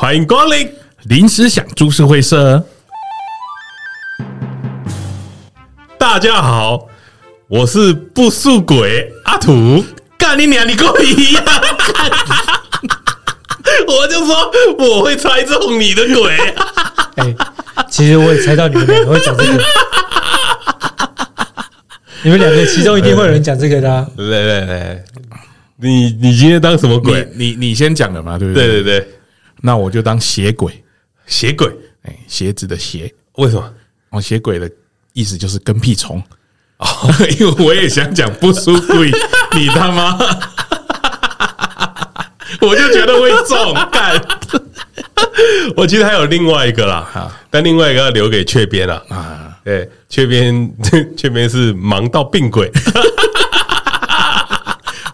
欢迎光临临时想株式会社。大家好，我是不速鬼阿土。干你娘！你跟我一样，我就说我会猜中你的鬼。哎，其实我也猜到你们两个会讲这个。你们两个其中一定会有人讲这个的、啊。对对对，你你今天当什么鬼？你你，你先讲的嘛，对不对？对对对。那我就当鞋鬼，鞋鬼，哎，鞋子的鞋，为什么？哦，鞋鬼的意思就是跟屁虫哦，因为我也想讲不输鬼，你他妈，我就觉得会中干。我其实还有另外一个啦，但另外一个要留给雀边了啊。对，雀边雀边是忙到病鬼。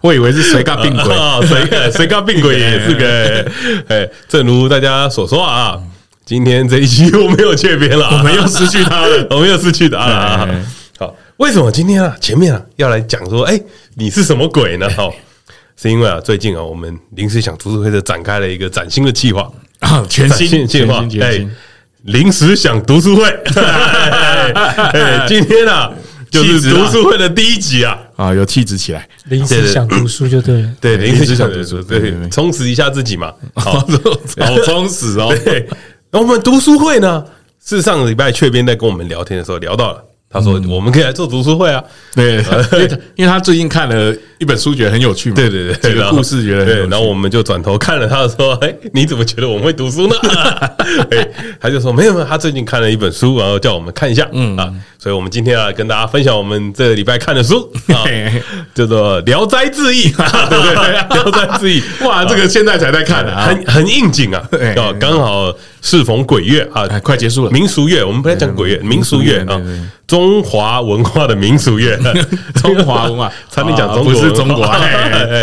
我以为是谁干病鬼啊？谁谁干病鬼 也是个 哎，正如大家所说啊，今天这一期我没有雀边了，我们又失去他了，我们又失去他了。好，为什么今天啊前面啊要来讲说，哎，你是什么鬼呢？好，是因为啊最近啊我们临时想读书会的展开了一个崭新的计划啊，全新计划，哎，临时想读书会，哎，今天啊。就是读书会的第一集啊！啊，有气质起来，临时想读书就对了，对，临时想读书，对，充实一下自己嘛，好，好充实哦。对，那我们读书会呢，是上个礼拜雀边在跟我们聊天的时候聊到了。他说：“我们可以来做读书会啊，对，因为因为他最近看了一本书，觉得很有趣嘛，对对对，这个故事觉得很有趣，然后我们就转头看了他说：‘ 哎，你怎么觉得我们会读书呢？’ 哎，他就说：‘没有没有，他最近看了一本书，然后叫我们看一下，嗯。啊，所以我们今天要跟大家分享我们这个礼拜看的书 啊，叫做《聊斋志异》，对不对，《聊斋志异》哇，这个现在才在看啊，很很应景啊，哦，刚好适逢鬼月啊，快结束了，民俗月，我们不要讲鬼月，民俗月啊。”中华文化的民俗月，中华文化，差点讲中国，不是中国，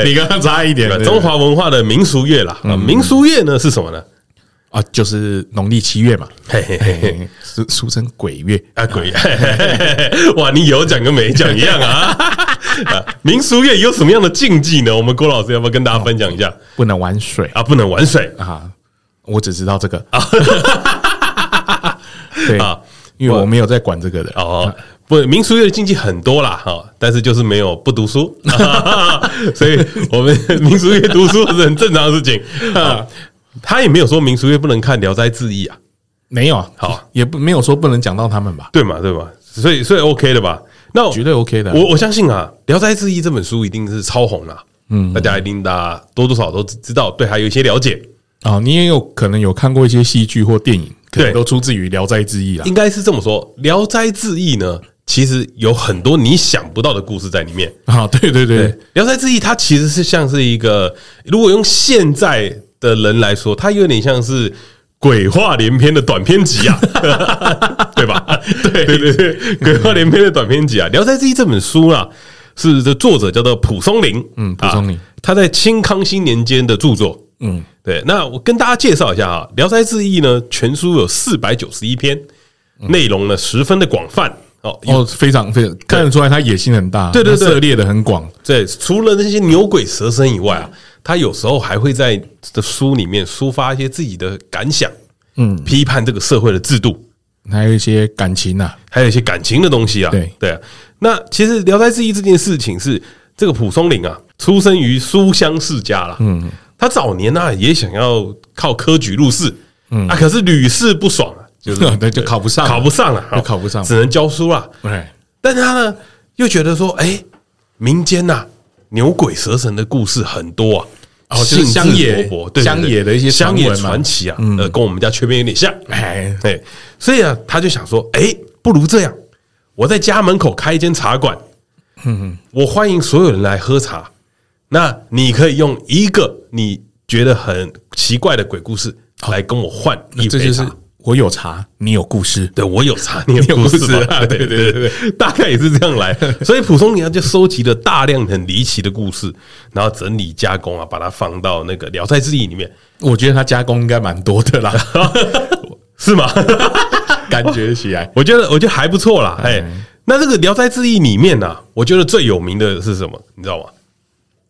你刚刚差一点。中华文化的民俗月啦，民俗月呢是什么呢？啊，就是农历七月嘛，嘿嘿嘿，俗俗称鬼月啊，鬼月。哇，你有讲跟没讲一样 啊？民俗月有什么样的禁忌呢？我们郭老师要不要跟大家分享一下？不能玩水啊，不能玩水啊，我只知道这个啊，对啊。因为我没有在管这个的哦，不，民俗月的禁忌很多啦哈，但是就是没有不读书，所以我们民俗月读书是很正常的事情啊。他也没有说民俗月不能看《聊斋志异》啊，没有啊，好，也不没有说不能讲到他们吧？对嘛，对吧？所以所以 OK 的吧？那绝对 OK 的。我我相信啊，《聊斋志异》这本书一定是超红了，嗯，大家一定大家多多少少都知道，对，还有一些了解啊。你也有可能有看过一些戏剧或电影。可能，都出自于《聊斋志异》啊，应该是这么说，《聊斋志异》呢，其实有很多你想不到的故事在里面啊。对对对，对，《聊斋志异》它其实是像是一个，如果用现在的人来说，它有点像是鬼话连篇的短篇集啊，对吧？对对对对，鬼话连篇的短篇集啊，《聊斋志异》这本书啊，是这作者叫做蒲松龄，嗯，蒲松龄，他在清康熙年间的著作。嗯，对，那我跟大家介绍一下啊，《聊斋志异》呢，全书有四百九十一篇，内容呢十分的广泛。哦，哦，非常非常看得出来他野心很大，对对对，涉猎的很广。对，除了那些牛鬼蛇神以外啊，他有时候还会在的书里面抒发一些自己的感想，嗯，批判这个社会的制度，还有一些感情呐，还有一些感情的东西啊。对。对啊，那其实《聊斋志异》这件事情是这个蒲松龄啊，出生于书香世家啦。嗯。他早年呢也想要靠科举入仕，嗯。啊，可是屡试不爽啊，就是 对，就考不上，考不上了，考不上，只能教书了。对，但他呢又觉得说，哎，民间呐牛鬼蛇神的故事很多啊，哦，就是乡野乡野的一些乡野传奇啊，呃，跟我们家缺边有点像，哎，对，所以啊，他就想说，哎，不如这样，我在家门口开一间茶馆，嗯，我欢迎所有人来喝茶。那你可以用一个你觉得很奇怪的鬼故事来跟我换一杯茶。我有茶，你有故事。对，我有茶，你有故事啊！对对对对，大概也是这样来。所以蒲松龄就收集了大量很离奇的故事，然后整理加工啊，把它放到那个《聊斋志异》里面。我觉得他加工应该蛮多的啦，是吗？感觉起来，我觉得我觉得还不错啦。哎，那这个《聊斋志异》里面呢，我觉得最有名的是什么？你知道吗？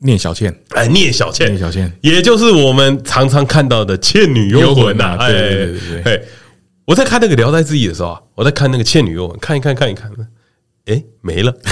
聂小倩，哎，聂小倩，聂小倩，也就是我们常常看到的《倩女幽魂》呐。对对对对对。我在看那个《聊斋志异》的时候啊，我在看那个《倩女幽魂》，看一看，看一看，哎，没了。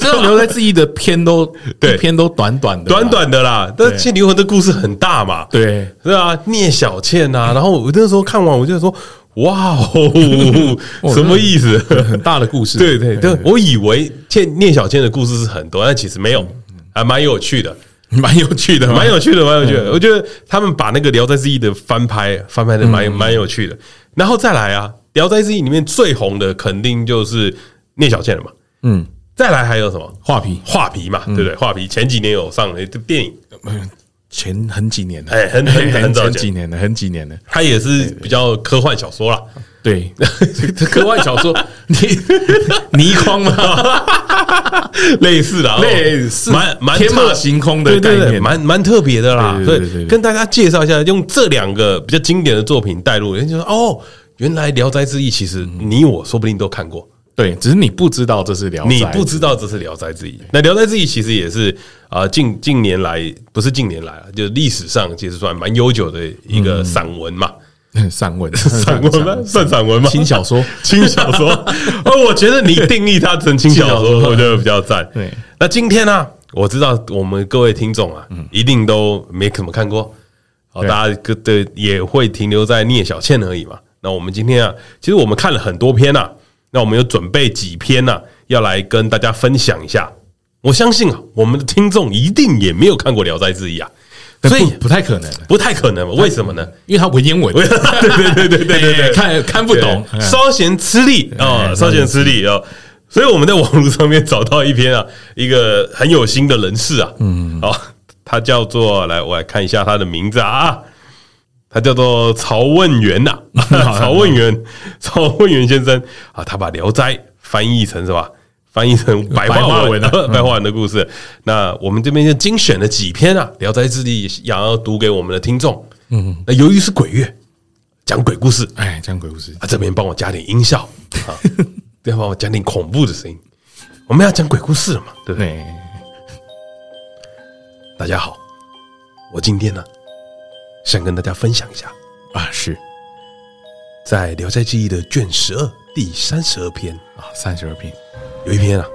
这种《聊斋志异》的篇都对，篇都短短的，短短的啦。但《倩女幽魂》的故事很大嘛，对，是啊？聂小倩呐，然后我那时候看完，我就说。哇哦，什么意思？很大的故事，对对对，我以为倩聂小倩的故事是很多，但其实没有，还蛮有趣的，蛮有趣的，蛮有趣的，蛮有趣的。我觉得他们把那个《聊斋志异》的翻拍翻拍的蛮蛮有趣的。然后再来啊，《聊斋志异》里面最红的肯定就是聂小倩了嘛。嗯，再来还有什么？画皮，画皮嘛，对不对？画皮前几年有上了一部电影。前很几年了，哎，很很很早 几年了，很几年了。它也是比较科幻小说啦，对，科幻小说，你倪匡嘛，类似的，类似，蛮蛮天马行空的概念，蛮蛮特别的啦。对，跟大家介绍一下，用这两个比较经典的作品带入，人就说哦，原来《聊斋志异》其实你我说不定都看过。对，只是你不知道这是聊，你不知道这是聊斋志异。那聊斋志异其实也是啊，近近年来不是近年来啊，就是历史上其实算蛮悠久的一个散文嘛，散文，散文吗？算散文吗？轻小说，轻小说。哦，我觉得你定义它成轻小说，我觉得比较赞。对，那今天呢，我知道我们各位听众啊，一定都没怎么看过，哦，大家的也会停留在聂小倩而已嘛。那我们今天啊，其实我们看了很多篇呐。那我们有准备几篇呢，要来跟大家分享一下。我相信啊，我们的听众一定也没有看过《聊斋志异》啊，所以不太可能，不太可能。为什么呢？因为它文言文，对对对对对对，看看不懂，稍嫌吃力啊，稍嫌吃力哦。所以我们在网络上面找到一篇啊，一个很有心的人士啊，嗯，哦，他叫做来，我来看一下他的名字啊。他叫做曹问元呐，曹问元，曹问元先生啊，他把《聊斋》翻译成什么？翻译成白话文的白话文的故事。那我们这边就精选了几篇啊，《聊斋志异》想要读给我们的听众。嗯，那由于是鬼月，讲鬼故事，哎，讲鬼故事啊，这边帮我加点音效啊，再帮我加点恐怖的声音。我们要讲鬼故事了嘛，对不对？大家好，我今天呢。想跟大家分享一下啊，是在《聊斋志异》的卷十二第三十二篇啊，三十二篇有一篇啊，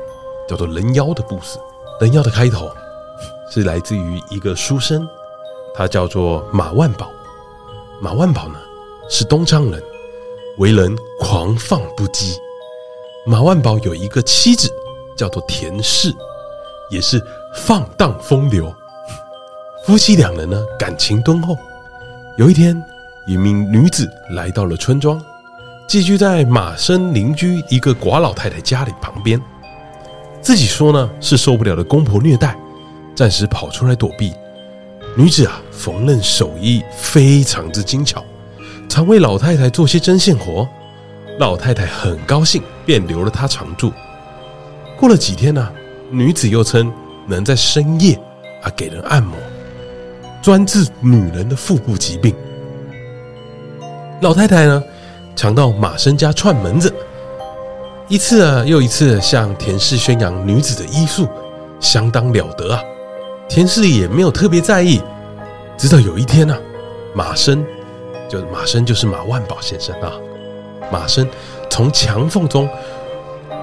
叫做人妖的故事。人妖的开头是来自于一个书生，他叫做马万宝。马万宝呢是东昌人，为人狂放不羁。马万宝有一个妻子叫做田氏，也是放荡风流。夫妻两人呢感情敦厚。有一天，一名女子来到了村庄，寄居在马生邻居一个寡老太太家里旁边。自己说呢是受不了的公婆虐待，暂时跑出来躲避。女子啊，缝纫手艺非常之精巧，常为老太太做些针线活。老太太很高兴，便留了她常住。过了几天呢，女子又称能在深夜啊给人按摩。专治女人的腹部疾病。老太太呢，常到马生家串门子，一次啊又一次向田氏宣扬女子的医术相当了得啊。田氏也没有特别在意，直到有一天啊，马生就马生就是马万宝先生啊，马生从墙缝中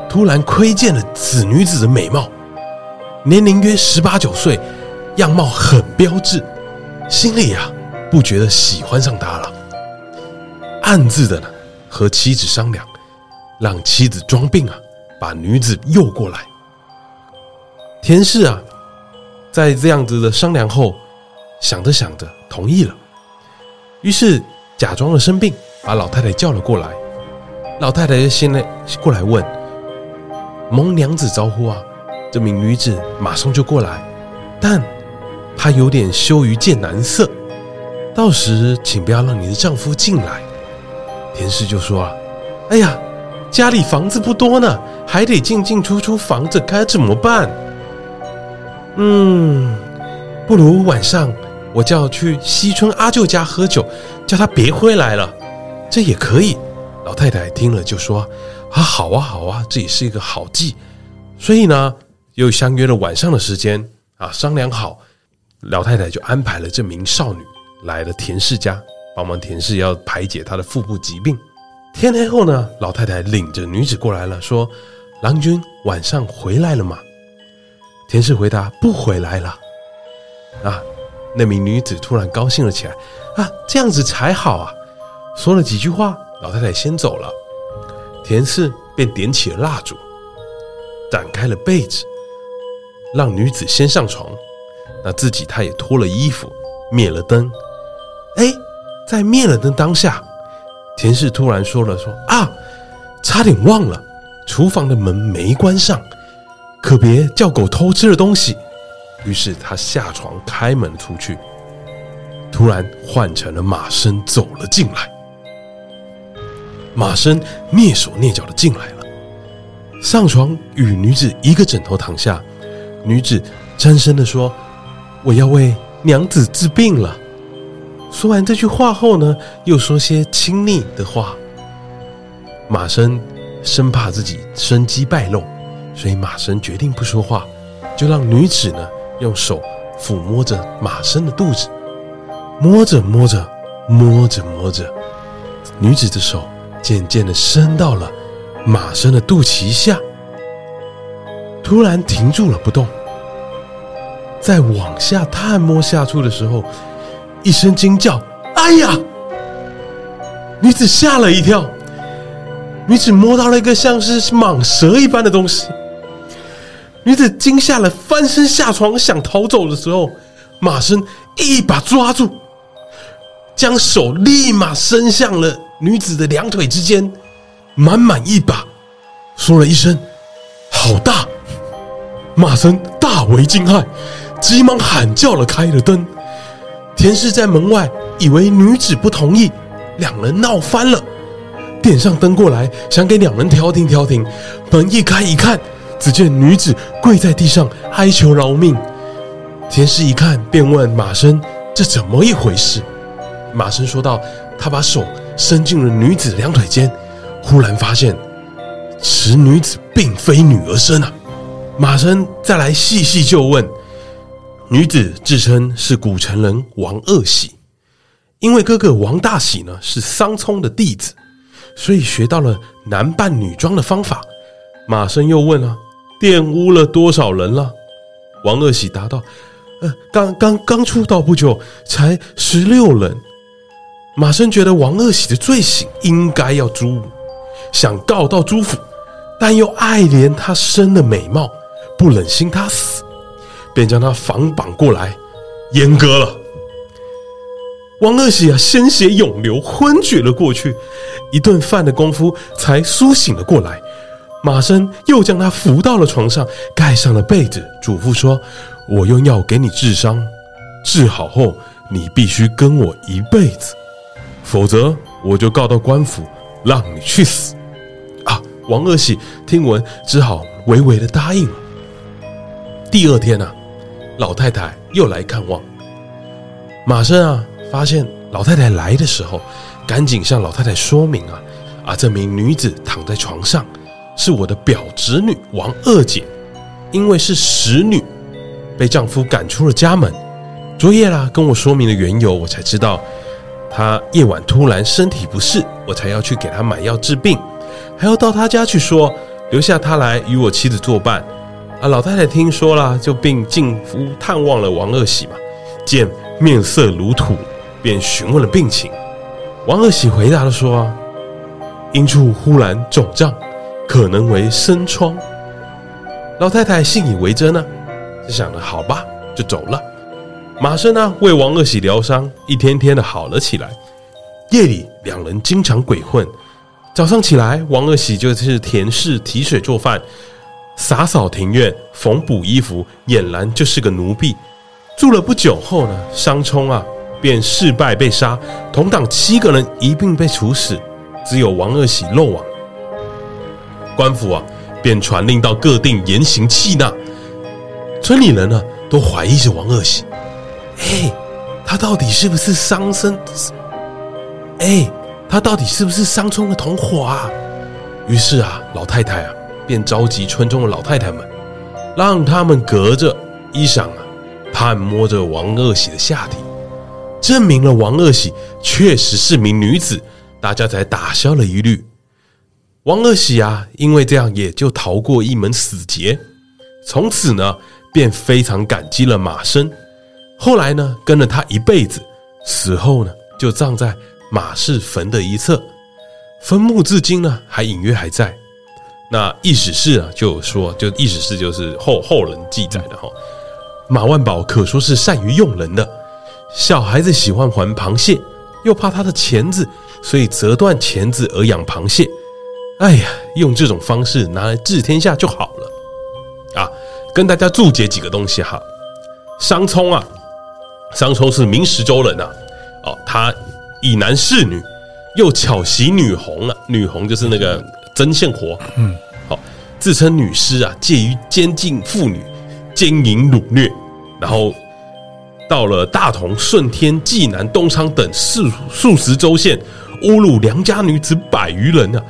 突然窥见了此女子的美貌，年龄约十八九岁，样貌很标致。心里呀，不觉得喜欢上她了，暗自的呢和妻子商量，让妻子装病啊，把女子诱过来。田氏啊，在这样子的商量后，想着想着同意了，于是假装了生病，把老太太叫了过来。老太太就先来过来问，蒙娘子招呼啊，这名女子马上就过来，但。她有点羞于见男色，到时请不要让你的丈夫进来。田氏就说：“啊，哎呀，家里房子不多呢，还得进进出出，房子该怎么办？嗯，不如晚上我叫去西村阿舅家喝酒，叫他别回来了，这也可以。”老太太听了就说：“啊，好啊，好啊，这也是一个好计。”所以呢，又相约了晚上的时间。啊，商量好，老太太就安排了这名少女来了田氏家，帮忙田氏要排解她的腹部疾病。天黑后呢，老太太领着女子过来了，说：“郎君晚上回来了吗？”田氏回答：“不回来了。”啊，那名女子突然高兴了起来，啊，这样子才好啊！说了几句话，老太太先走了，田氏便点起了蜡烛，展开了被子，让女子先上床，那自己他也脱了衣服，灭了灯。哎，在灭了灯当下。田氏突然说了说：“啊，差点忘了，厨房的门没关上，可别叫狗偷吃了东西。”于是他下床开门出去，突然换成了马生走了进来。马生蹑手蹑脚的进来了，上床与女子一个枕头躺下，女子颤声的说：“我要为娘子治病了。”说完这句话后呢，又说些亲昵的话。马生生怕自己生机败露，所以马生决定不说话，就让女子呢用手抚摸着马生的肚子，摸着摸着，摸着摸着，女子的手渐渐的伸到了马生的肚脐下，突然停住了不动，在往下探摸下处的时候。一声惊叫，哎呀！女子吓了一跳，女子摸到了一个像是蟒蛇一般的东西。女子惊吓了，翻身下床想逃走的时候，马生一把抓住，将手立马伸向了女子的两腿之间，满满一把，说了一声“好大”，马生大为惊骇，急忙喊叫了开了灯。田氏在门外，以为女子不同意，两人闹翻了，点上灯过来，想给两人调停调停。门一开一看，只见女子跪在地上哀求饶命。田氏一看，便问马生：“这怎么一回事？”马生说道：“他把手伸进了女子两腿间，忽然发现此女子并非女儿身啊！”马生再来细细就问。女子自称是古城人王恶喜，因为哥哥王大喜呢是桑冲的弟子，所以学到了男扮女装的方法。马生又问、啊：“玷污了多少人了？”王恶喜答道：“呃，刚刚刚出道不久，才十六人。”马生觉得王恶喜的罪行应该要诛，想告到朱府，但又爱怜他生的美貌，不忍心他死。便将他反绑过来，阉割了。王二喜啊，鲜血涌流，昏厥了过去。一顿饭的功夫，才苏醒了过来。马生又将他扶到了床上，盖上了被子，嘱咐说：“我用药给你治伤，治好后你必须跟我一辈子，否则我就告到官府，让你去死。”啊！王二喜听闻，只好微微的答应了。第二天啊。老太太又来看望马生啊，发现老太太来的时候，赶紧向老太太说明啊啊，这名女子躺在床上，是我的表侄女王二姐，因为是使女，被丈夫赶出了家门。昨夜啦，跟我说明了缘由，我才知道她夜晚突然身体不适，我才要去给她买药治病，还要到她家去说，留下她来与我妻子作伴。啊，老太太听说了，就并进屋探望了王二喜嘛。见面色如土，便询问了病情。王二喜回答了说：“啊，阴处忽然肿胀，可能为生疮。”老太太信以为真呢，就想着好吧，就走了。马生呢，为王二喜疗伤，一天天的好了起来。夜里两人经常鬼混，早上起来，王二喜就是田氏提水做饭。洒扫庭院，缝补衣服，俨然就是个奴婢。住了不久后呢，桑冲啊便事败被杀，同党七个人一并被处死，只有王二喜漏网。官府啊便传令到各地严刑缉拿，村里人呢都怀疑着王二喜。哎，他到底是不是桑生？哎，他到底是不是桑冲的同伙啊？于是啊，老太太啊。便召集村中的老太太们，让他们隔着衣裳啊，探摸着王二喜的下体，证明了王二喜确实是名女子，大家才打消了疑虑。王二喜啊，因为这样也就逃过一门死劫。从此呢，便非常感激了马生。后来呢，跟了他一辈子，死后呢，就葬在马氏坟的一侧，坟墓至今呢，还隐约还在。那异史事啊，就说，就异史事就是后后人记载的哈。马万宝可说是善于用人的，小孩子喜欢玩螃蟹，又怕他的钳子，所以折断钳子而养螃蟹。哎呀，用这种方式拿来治天下就好了。啊，跟大家注解几个东西哈。商冲啊，商冲是明石州人呐。哦，他以男侍女，又巧袭女红啊，女红就是那个。针线活，嗯，好，自称女尸啊，介于监禁妇女、奸淫掳掠，然后到了大同、顺天、济南、东昌等数数十州县，侮辱良家女子百余人啊。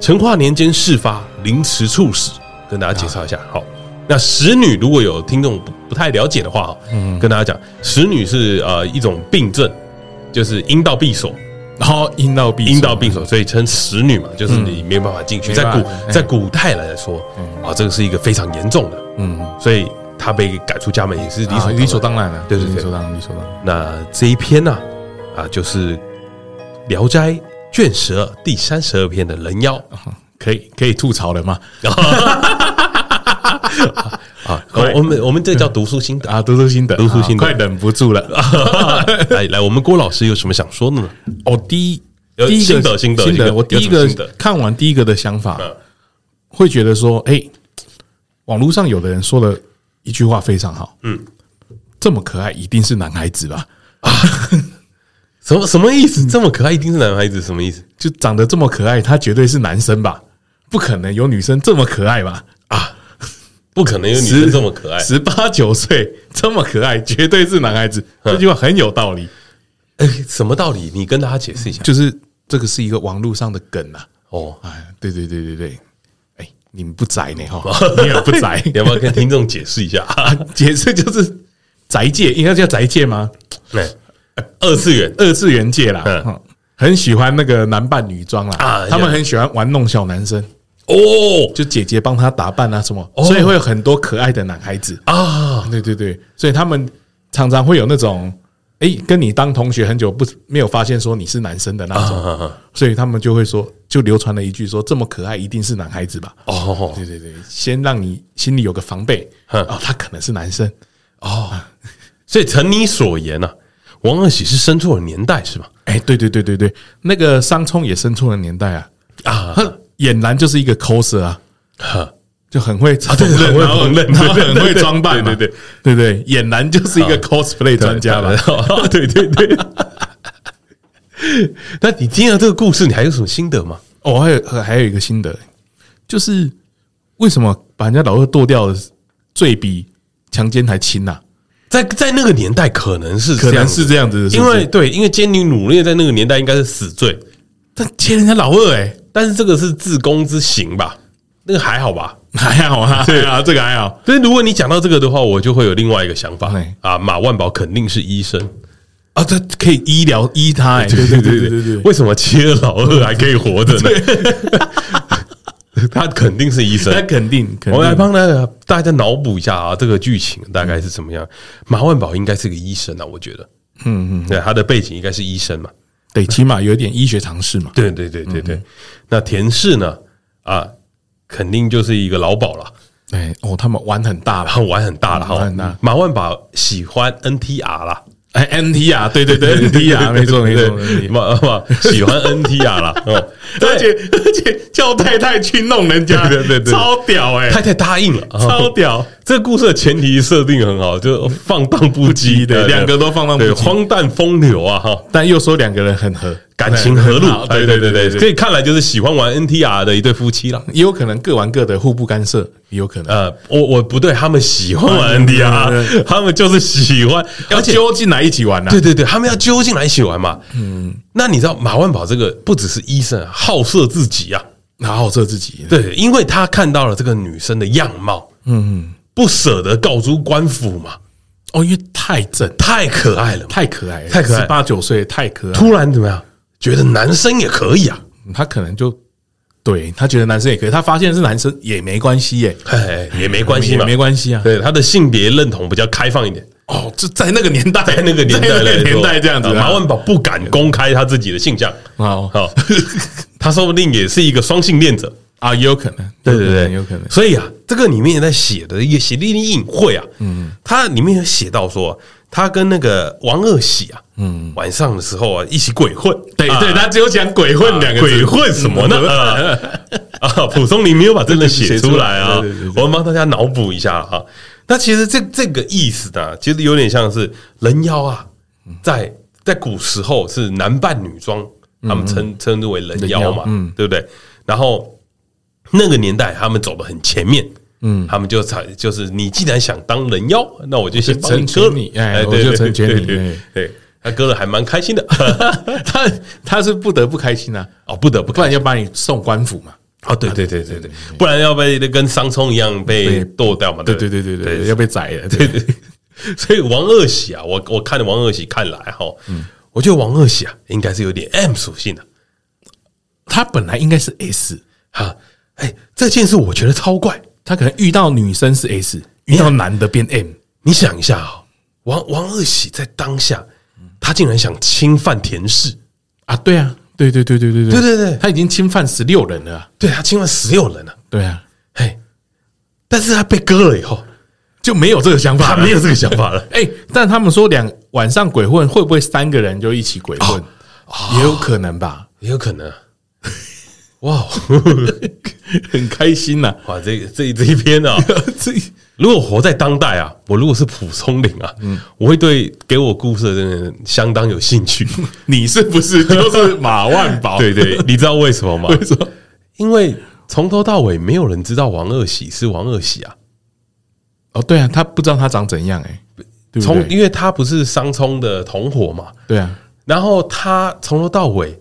成化年间事发，凌迟处死。跟大家介绍一下，好，那使女如果有听众不不太了解的话，嗯，跟大家讲，使女是呃一种病症，就是阴道闭锁。然后阴道闭阴道闭锁，所以称使女嘛，就是你没有办法进去。在古在古代来说，啊，这个是一个非常严重的，嗯，所以他被赶出家门也是理所理所当然的，对对对，理所当然，理所当然。那这一篇呢，啊，就是《聊斋》卷十二第三十二篇的人妖，可以可以吐槽了吗？啊，我们我们这叫读书心得啊，读书心得，读书心得，快忍不住了。来 来，我们郭老师有什么想说的呢？哦，第一，第一个心得心得心得，我第一个看完第一个的想法，会觉得说，哎，网络上有的人说了一句话非常好，嗯，这么可爱一定是男孩子吧？啊，什么什么意思？这么可爱一定是男孩子？什么意思？就长得这么可爱，他绝对是男生吧？不可能有女生这么可爱吧？啊！不可能有女生这么可爱，十八九岁这么可爱，绝对是男孩子。这句话很有道理。哎，什么道理？你跟大家解释一下。就是这个是一个网络上的梗啊。哦，哎，对对对对对。哎，你们不宅呢哈？你也不宅，要不要跟听众解释一下？解释就是宅界，应该叫宅界吗？对，二次元，二次元界啦。嗯，很喜欢那个男扮女装啦。啊，他们很喜欢玩弄小男生。哦，就姐姐帮他打扮啊什么，所以会有很多可爱的男孩子。啊，对对对，所以他们常常会有那种，哎，跟你当同学很久不没有发现说你是男生的那种，所以他们就会说，就流传了一句说，这么可爱一定是男孩子吧？哦，对对对，先让你心里有个防备，哦，他可能是男生。哦，所以承你所言啊，王二喜是生错了年代是吧？哎，对对对对对，那个商冲也生错了年代啊。啊。俨然就是一个 coser 啊，就很会 啊，对，很会烹饪，然后很会装扮，对对对对，俨然就是一个 cosplay 专家吧，对对对。那你听了这个故事，你还有什么心得吗？哦，还有还有一个心得，就是为什么把人家老二剁掉的罪比强奸还轻呐？在在那个年代，可能是可能是这样子，因为对，因为奸女掳掠在那个年代应该是死罪，但切人家老二哎。但是这个是自宫之行吧？那个还好吧？还好啊，对啊，这个还好。所以如果你讲到这个的话，我就会有另外一个想法啊。马万宝肯定是医生啊，他可以医疗医他。对对对对对，为什么切了老二还可以活着呢？他肯定是医生，他肯定。我来帮大家大家脑补一下啊，这个剧情大概是怎么样？马万宝应该是个医生啊，我觉得。嗯嗯，对，他的背景应该是医生嘛。对，起码有一点医学常识嘛。对对对对对。那田氏呢？啊，肯定就是一个老鸨了。哎，哦，他们玩很大了，玩很大了哈。很大马万宝喜欢 NTR 啦。哎，NTR，对对对，NTR，没错没错。马马喜欢 NTR 啦。哦，而且而且叫太太去弄人家，对对对，超屌哎！太太答应了，超屌。这个故事的前提设定很好，就放荡不羁的，两个都放荡不羁，荒诞风流啊哈！但又说两个人很合，感情和睦，对对对对，所以看来就是喜欢玩 NTR 的一对夫妻了。也有可能各玩各的，互不干涉，也有可能。呃，我我不对，他们喜欢玩 NTR，他们就是喜欢要揪进来一起玩呐。对对对，他们要揪进来一起玩嘛。嗯，那你知道马万宝这个不只是医生，好色自己啊，好色自己。对，因为他看到了这个女生的样貌，嗯嗯。不舍得告诸官府嘛？哦，因为太正、太可爱了，太可爱了，太可爱，十八九岁太可爱。突然怎么样？觉得男生也可以啊？他可能就对他觉得男生也可以，他发现是男生也没关系耶，哎，也没关系嘛，没关系啊。对他的性别认同比较开放一点。哦，就在那个年代，在那个年代，那个年代这样子，马万宝不敢公开他自己的性向。哦，好，他说不定也是一个双性恋者啊，也有可能。对对对，有可能。所以啊，这个里面在写的一个写的隐晦啊，嗯，他里面有写到说，他跟那个王二喜啊，嗯，晚上的时候啊，一起鬼混。对对，他只有讲鬼混两个字，鬼混什么呢？啊，蒲松龄没有把这个写出来啊，我们帮大家脑补一下啊。那其实这这个意思呢，其实有点像是人妖啊，在在古时候是男扮女装，他们称称之为人妖嘛，嗯，对不对？然后那个年代他们走得很前面，嗯，他们就才就是你既然想当人妖，那我就先帮你割你，哎，我就成全你，对，他割了还蛮开心的，他他是不得不开心啊，哦，不得不，不然要把你送官府嘛。哦，对对对对对，不然要被跟商冲一样被剁掉嘛？对对对对对，要被宰了。对对，所以王二喜啊，我我看王二喜看来哈，嗯，我觉得王二喜啊，应该是有点 M 属性的。他本来应该是 S 哈，哎，这件事我觉得超怪。他可能遇到女生是 S，遇到男的变 M。你想一下啊，王王二喜在当下，他竟然想侵犯田氏啊？对啊。对对对对对对对对，他已经侵犯十六人了。对，他侵犯十六人了。对啊，哎，但是他被割了以后就没有这个想法，他没有这个想法了。哎，但他们说两晚上鬼混会不会三个人就一起鬼混？也有可能吧，也有可能。哇，很开心呐！哇，这这这一篇啊，这。如果活在当代啊，我如果是蒲松龄啊，嗯，我会对给我故事的人相当有兴趣。你是不是就是马万宝？对对，你知道为什么吗？为什么？因为从头到尾没有人知道王二喜是王二喜啊。哦，对啊，他不知道他长怎样哎。从因为他不是商冲的同伙嘛，对啊。然后他从头到尾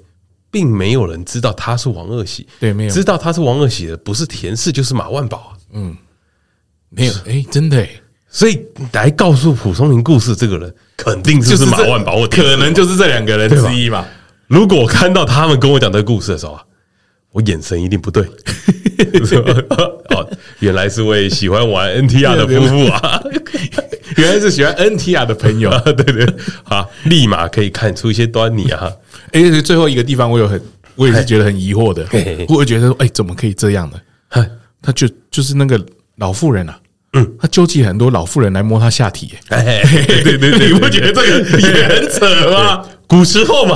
并没有人知道他是王二喜，对，没有知道他是王二喜的不是田氏就是马万宝啊，嗯。没有哎，真的哎，所以来告诉蒲松龄故事这个人，肯定就是马万宝，可能就是这两个人之一嘛。如果我看到他们跟我讲这个故事的时候啊，我眼神一定不对。哦，原来是位喜欢玩 NTR 的夫妇啊，原来是喜欢 NTR 的朋友 啊。对对，好，立马可以看出一些端倪啊。哎，最后一个地方我有很，我也是觉得很疑惑的，我会觉得说，哎，怎么可以这样呢？他就就是那个。老妇人啊，嗯，他纠集很多老妇人来摸他下体，哎，对对对，你不觉得这个也很扯吗？古时候嘛，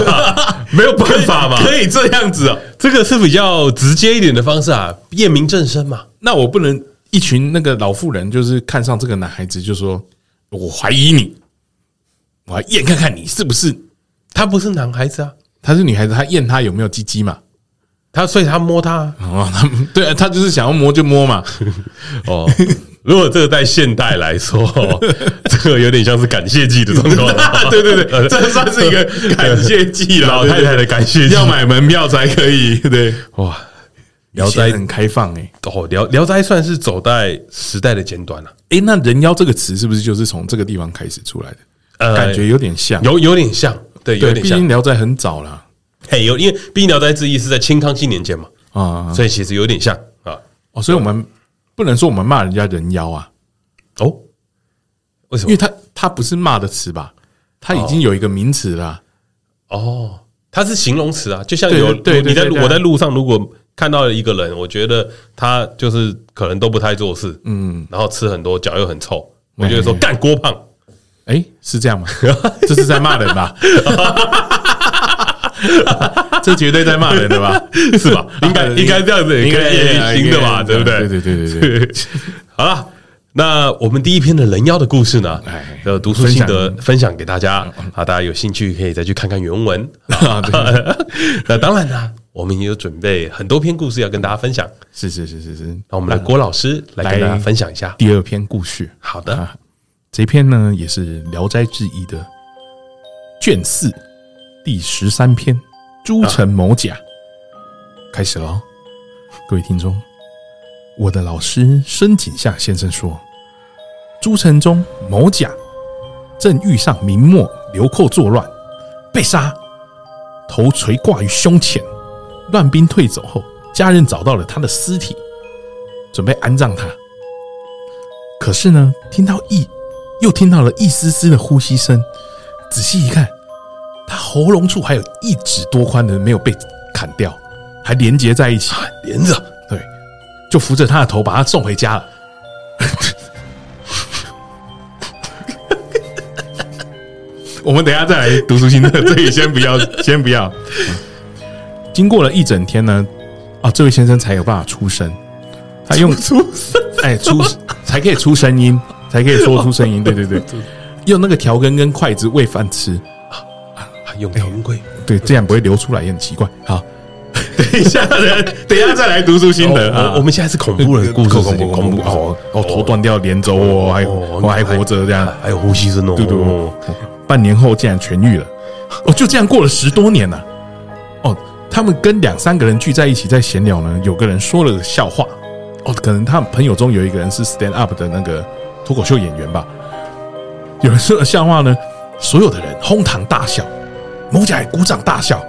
没有办法嘛，可以这样子啊，这个是比较直接一点的方式啊，验明正身嘛。那我不能一群那个老妇人就是看上这个男孩子，就说我怀疑你，我要验看看你是不是他不是男孩子啊，他是女孩子，她验她有没有鸡鸡嘛。她所以，她摸她哦，他 对啊，他就是想要摸就摸嘛。哦，如果这个在现代来说，这个有点像是感谢祭的状况。对对对，这算是一个感谢祭了。老太太的感谢祭要买门票才可以。对，哇，聊斋很开放哎。哦，聊聊斋算是走在时代的尖端了。哎，那人妖这个词是不是就是从这个地方开始出来的？呃，感觉有点像，有有点像，对，有点像。毕竟聊斋很早了。嘿，有，因为毕竟《聊斋志异》是在清康熙年间嘛，啊，所以其实有点像啊，哦，所以我们不能说我们骂人家人妖啊，哦，为什么？因为他他不是骂的词吧？他已经有一个名词了，哦，它是形容词啊，就像有对你在我在路上如果看到了一个人，我觉得他就是可能都不太做事，嗯，然后吃很多，脚又很臭，我觉得说干郭胖，哎，是这样吗？这是在骂人吧？这绝对在骂人的吧？是吧？应该应该这样子，应该也行的吧？对不对？对对对对对。好了，那我们第一篇的人妖的故事呢？呃，读书心得分享给大家。好，大家有兴趣可以再去看看原文。那当然啦，我们也有准备很多篇故事要跟大家分享。是是是是是。那我们来郭老师来跟大家分享一下第二篇故事。好的，这篇呢也是《聊斋志异》的卷四。第十三篇，朱城某甲，开始了。各位听众，我的老师申景夏先生说，朱城中某甲正遇上明末流寇作乱，被杀，头垂挂于胸前。乱兵退走后，家人找到了他的尸体，准备安葬他。可是呢，听到一又听到了一丝丝的呼吸声，仔细一看，他喉咙处还有一指多宽的没有被砍掉，还连接在一起，连着。对，就扶着他的头把他送回家了。我们等一下再来读书心得，这里先不要，先不要。经过了一整天呢，啊，这位先生才有办法出声。他用出声，哎，出才可以出声音，才可以说出声音。对对对，用那个调羹跟筷子喂饭吃啊啊，用调羹，对，这样不会流出来也很奇怪。好，等一下，等一下再来读书心得啊。我们现在是恐怖的故事，恐怖恐怖哦哦，头断掉连轴哦，还我还活着这样，还有呼吸声哦，对对。半年后竟然痊愈了，哦，就这样过了十多年了。哦，他们跟两三个人聚在一起在闲聊呢，有个人说了个笑话。哦，可能他们朋友中有一个人是 stand up 的那个脱口秀演员吧。有人说了笑话呢，所有的人哄堂大笑，某甲也鼓掌大笑。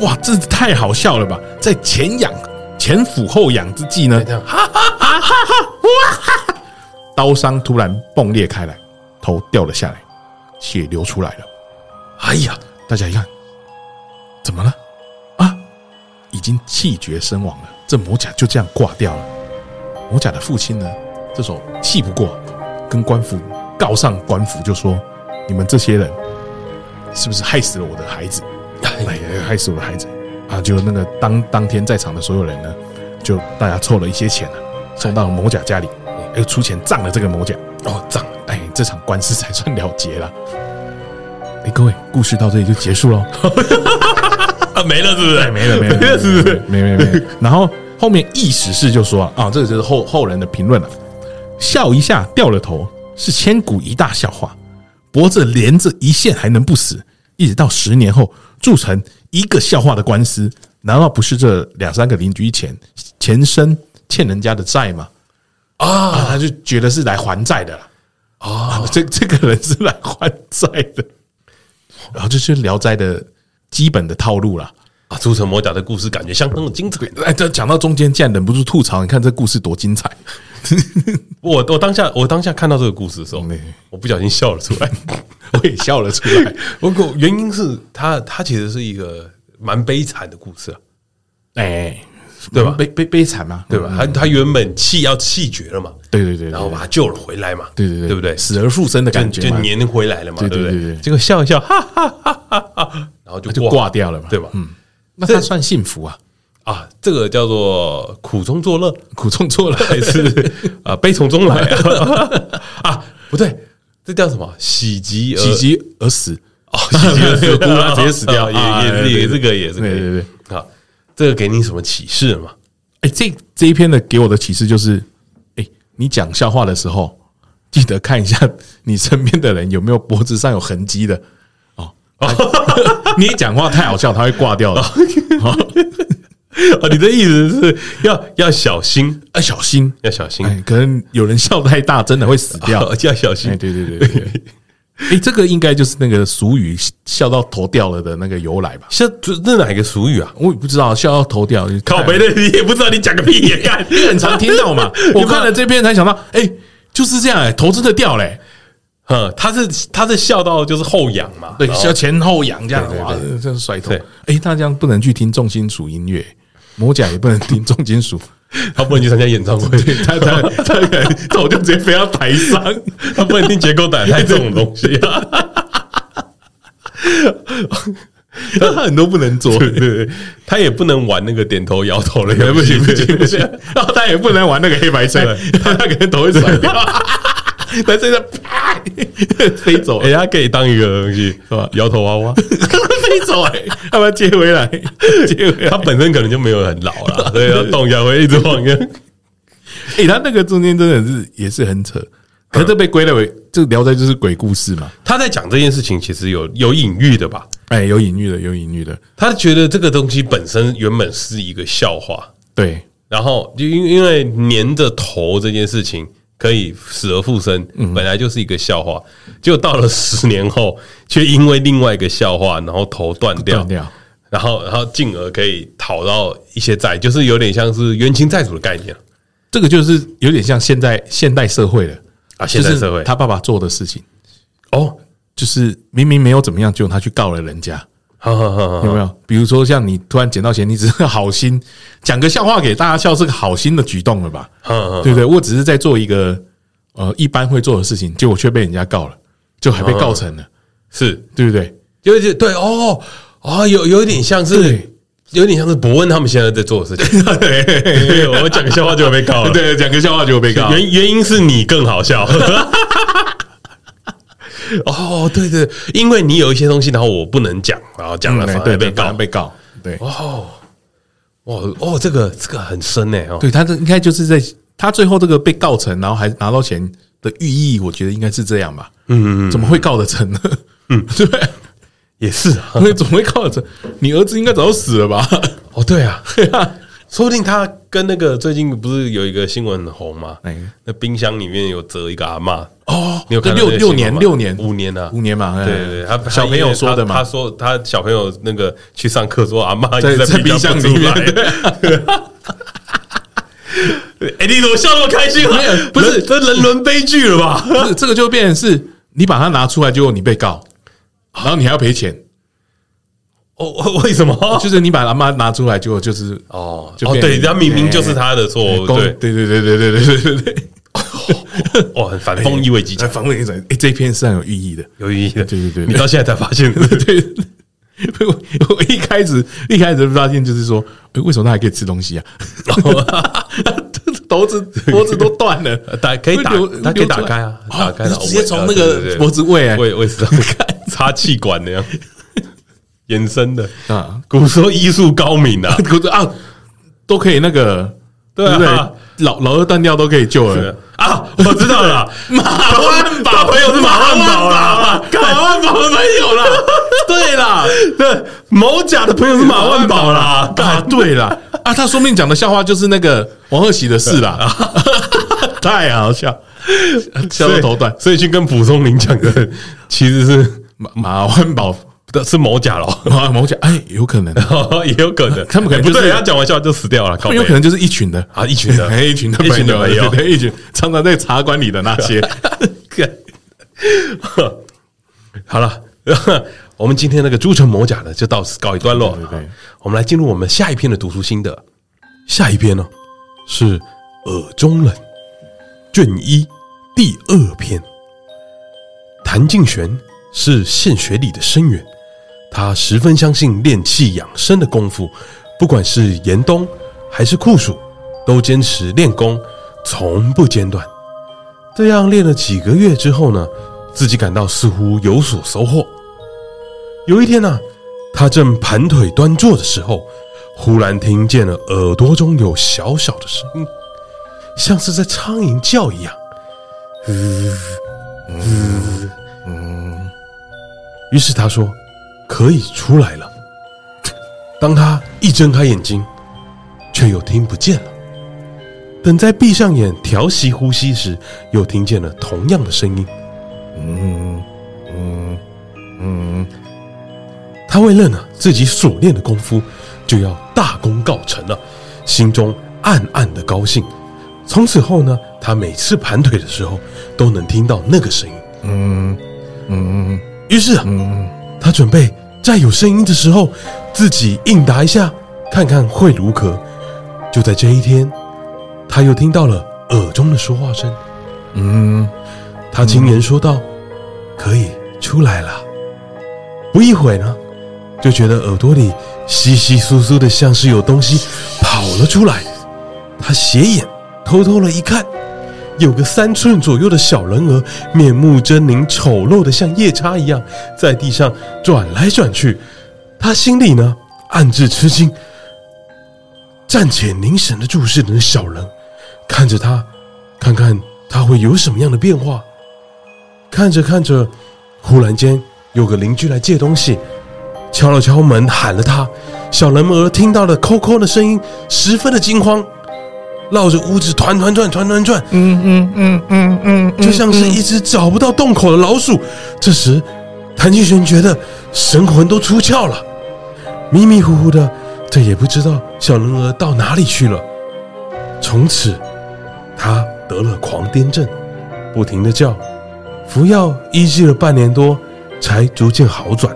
哇，这太好笑了吧！在前仰、前俯后仰之际呢，哈哈哈哈哈！哇，刀伤突然迸裂开来，头掉了下来，血流出来了。哎呀，大家一看，怎么了？啊，已经气绝身亡了。这魔甲就这样挂掉了。魔甲的父亲呢，这时候气不过，跟官府告上官府，就说：“你们这些人是不是害死了我的孩子？哎呀，害死我的孩子啊！”就那个当当天在场的所有人呢，就大家凑了一些钱啊，送到某甲家里，又出钱葬了这个某甲。哦，葬！哎，这场官司才算了结了。哎，各位，故事到这里就结束了。啊，没了是不是？没了，没了，没了，是不是？没没没。然后。后面意史是就说啊，这个就是后后人的评论了。笑一下掉了头是千古一大笑话，脖子连着一线还能不死？一直到十年后铸成一个笑话的官司，难道不是这两三个邻居前前身欠人家的债吗？啊，他就觉得是来还债的了。啊，这这个人是来还债的，然后这就是《聊斋》的基本的套路了。啊，铸成魔甲的故事感觉相当的精彩。哎，这讲到中间，竟然忍不住吐槽。你看这故事多精彩！我我当下我当下看到这个故事的时候，我不小心笑了出来，我也笑了出来。不过原因是他他其实是一个蛮悲惨的故事啊，哎，对吧？悲悲悲惨嘛，对吧？他他原本气要气绝了嘛，对对对，然后把他救了回来嘛，对对对，对不对？死而复生的感觉，就黏回来了嘛，对不对？结果笑一笑，哈哈哈哈，然后就就挂掉了嘛，对吧？嗯。那他算幸福啊？啊，这个叫做苦中作乐，苦中作乐 还是啊悲从中来啊？啊，不对，这叫什么？喜极喜极而死哦，喜极而死，孤单直接死掉，也也也这个也是对对对。好，这个给你什么启示吗？哎，这这一篇的给我的启示就是，哎，你讲笑话的时候，记得看一下你身边的人有没有脖子上有痕迹的哦。你一讲话太好笑，他会挂掉的。哦，你的意思是要要小心，要小心，要小心。可能有人笑太大，真的会死掉，要小心。对对对对。哎，这个应该就是那个俗语“笑到头掉了”的那个由来吧？笑这是哪一个俗语啊？我也不知道，笑到头掉，靠北的你也不知道，你讲个屁也干，你很常听到嘛？我看了这篇才想到，哎，就是这样，哎，头真的掉嘞。嗯，他是他是笑到就是后仰嘛，对，笑前后仰这样，哇，这是甩头。哎，他这样不能去听重金属音乐，魔甲也不能听重金属，他不能去参加演唱会，他他他可能头就直接飞到台上，他不能听结构胆太这种东西，他很多不能做，对对，他也不能玩那个点头摇头的，不行不行不行，然后他也不能玩那个黑白车，他可能头会甩掉。但是啪飞走，哎，他可以当一个东西是吧？摇头娃娃 飞走，哎，要不要接回来？接回来，他本身可能就没有很老了，所以要动一下会一直晃。哎，他那个中间真的是也是很扯，可是这被归类为这聊斋就是鬼故事嘛？他在讲这件事情，其实有有隐喻的吧？哎，有隐喻的，有隐喻的。他觉得这个东西本身原本是一个笑话，对，然后就因因为粘着头这件事情。可以死而复生，本来就是一个笑话，结果到了十年后，却因为另外一个笑话，然后头断掉，然后然后进而可以讨到一些债，就是有点像是冤亲债主的概念。这个就是有点像现在现代社会了啊，现代社会。他爸爸做的事情。哦，就是明明没有怎么样，结果他去告了人家。好好好，有没有？比如说，像你突然捡到钱，你只是好心讲个笑话给大家笑，是个好心的举动了吧？对不对？我只是在做一个呃一般会做的事情，结果却被人家告了，就还被告成了，是对不对？就是对哦哦，有有点像是，有点像是博恩他们现在在做的事情。对，我讲个笑话就被告了，对，讲个笑话就被告。原原因是你更好笑。哦，对对，因为你有一些东西，然后我不能讲，然后讲了反而被告，被告。对，哦，哦哦，这个这个很深呢。哦，对，他这应该就是在他最后这个被告成，然后还拿到钱的寓意，我觉得应该是这样吧。嗯嗯，怎么会告得成呢？嗯，对，也是啊，因为怎么会告得成？你儿子应该早就死了吧？哦，对啊，对啊。说不定他跟那个最近不是有一个新闻很红吗？那冰箱里面有折一个阿嬷哦，你有看六六年六年五年啊，五年嘛？对对，他小朋友说的嘛？他说他小朋友那个去上课说阿嬷在在冰箱里面。哎，你怎么笑那么开心啊？不是这人伦悲剧了吧？不是，这个就变成是你把它拿出来，结果你被告，然后你还要赔钱。哦，为什么？就是你把阿妈拿出来，结果就是哦，哦，对，他明明就是他的错，对，对，对，对，对，对，对，对，对，对，哦，很反讽意味极强，反讽意味极强。哎，这篇是很有寓意的，有寓意的，对，对，对，你到现在才发现，对，我 我一开始一开始发现就是说，哎，为什么他还可以吃东西啊？脖子脖子都断了，打可以打，他可以打开啊，打开，直接从那个脖子胃胃胃上看插气管那样。延伸的。啊，古时候医术高明啊，古说啊都可以那个，对不对？老老二断掉都可以救人。啊！我知道了，马万宝。朋友是马万宝啦，马万宝。的朋友啦，对啦，对，某甲的朋友是马万宝啦，啊，对啦，啊，他说不定讲的笑话就是那个王鹤喜的事啦，太好笑，笑到头断，所以去跟蒲松龄讲的其实是马马万宝。是某甲咯，某甲哎，有可能，也有可能，他们可能不是人家讲完笑就死掉了，有可能就是一群的。啊，一群的，一群的朋友，一群。常常在茶馆里的那些。好了，我们今天那个诸城某甲呢，就到此告一段落。我们来进入我们下一篇的读书心得。下一篇呢是《耳中人》卷一第二篇，谭敬玄。是现学里的生源，他十分相信练气养生的功夫，不管是严冬还是酷暑，都坚持练功，从不间断。这样练了几个月之后呢，自己感到似乎有所收获。有一天呢，他正盘腿端坐的时候，忽然听见了耳朵中有小小的声音，像是在苍蝇叫一样，嗯嗯。于是他说：“可以出来了。”当他一睁开眼睛，却又听不见了。等再闭上眼调息呼吸时，又听见了同样的声音。嗯嗯嗯。他为了呢自己所练的功夫就要大功告成了，心中暗暗的高兴。从此后呢，他每次盘腿的时候都能听到那个声音。嗯嗯。于是啊，他准备在有声音的时候自己应答一下，看看会如何。就在这一天，他又听到了耳中的说话声。嗯，他轻言说道：“可以出来了。”不一会呢，就觉得耳朵里稀稀疏疏的，像是有东西跑了出来。他斜眼偷偷的一看。有个三寸左右的小人儿，面目狰狞、丑陋的像夜叉一样，在地上转来转去。他心里呢，暗自吃惊，暂且凝神的注视着小人，看着他，看看他会有什么样的变化。看着看着，忽然间有个邻居来借东西，敲了敲门，喊了他。小人儿听到了叩叩的声音，十分的惊慌。绕着屋子团团转，团团转，嗯嗯嗯嗯嗯，就像是一只找不到洞口的老鼠。这时，谭庆玄觉得神魂都出窍了，迷迷糊糊的，这也不知道小人儿到哪里去了。从此，他得了狂癫症，不停的叫，服药医治了半年多，才逐渐好转。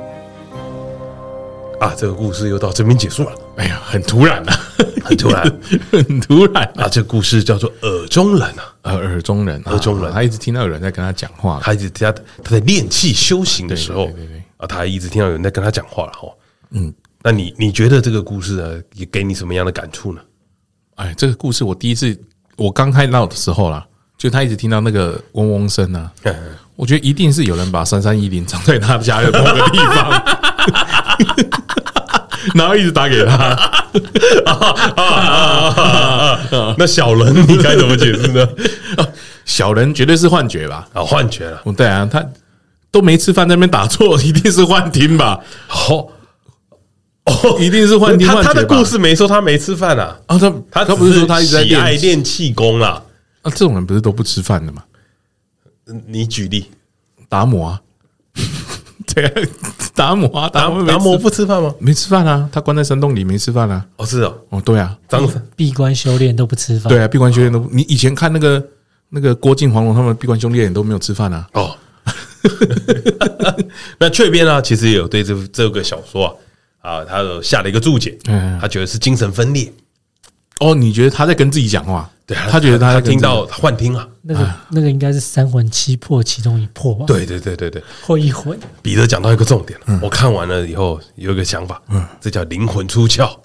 啊，这个故事又到这边结束了。哎呀，很突然啊，很突然，很突然啊！这个故事叫做耳中人啊，耳中人，耳中人，他一直听到有人在跟他讲话，他一直他他在练气修行的时候，对对对，啊，他还一直听到有人在跟他讲话了哈。嗯，那你你觉得这个故事呢，也给你什么样的感触呢？哎，这个故事我第一次我刚看到的时候啦，就他一直听到那个嗡嗡声啊，我觉得一定是有人把三三一零藏在他家的某个地方。然后一直打给他，那小人你该怎么解释呢？小人绝对是幻觉吧？啊，幻觉了。对啊，他都没吃饭，在那边打坐，一定是幻听吧？哦哦，一定是幻听。他他的故事没说他没吃饭啊？啊，他他他不是说他一直在喜爱练气功啦？啊，这种人不是都不吃饭的吗？你举例，达摩啊。对，达摩啊，达摩，达摩不吃饭吗？没吃饭啊，他关在山洞里没吃饭啊。哦，是哦，哦，对啊，张闭关修炼都不吃饭。对啊，闭关修炼都不，你以前看那个那个郭靖、黄蓉他们闭关修炼都没有吃饭啊。哦，那雀边呢？其实也有对这这个小说啊啊，他有下了一个注解，他觉得是精神分裂。哦，你觉得他在跟自己讲话？他觉得他听到幻听啊。那个那个应该是三魂七魄其中一魄吧？对对对对对，或一魂。彼得讲到一个重点了，我看完了以后有一个想法，嗯，这叫灵魂出窍。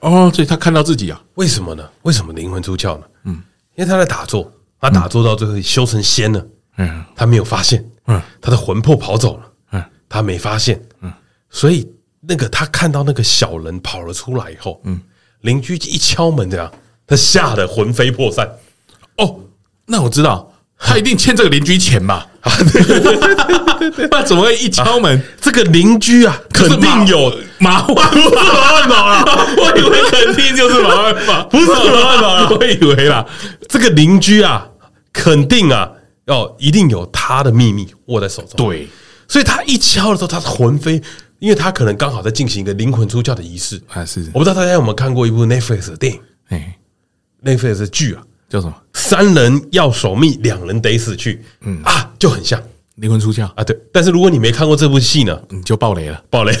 哦，所以他看到自己啊？为什么呢？为什么灵魂出窍呢？嗯，因为他在打坐，他打坐到最后修成仙了，嗯，他没有发现，嗯，他的魂魄跑走了，嗯，他没发现，嗯，所以那个他看到那个小人跑了出来以后，嗯。邻居一敲门，这样他吓得魂飞魄散。哦，那我知道 他一定欠这个邻居钱吧？对对对对对，那怎么会一敲门？这个邻居啊，肯定有马万法，不是马万法啊！我以为肯定就是马万法，不是马万法，我以为啦。这个邻居啊，肯定啊，要一定有他的秘密握在手中。对，所以他一敲的时候，他魂飞。因为他可能刚好在进行一个灵魂出窍的仪式，还是我不知道大家有没有看过一部 Netflix 的电影？哎，Netflix 的剧啊，叫什么？三人要守密，两人得死去。嗯啊，就很像灵魂出窍啊。对，但是如果你没看过这部戏呢，你就爆雷了，爆雷 了。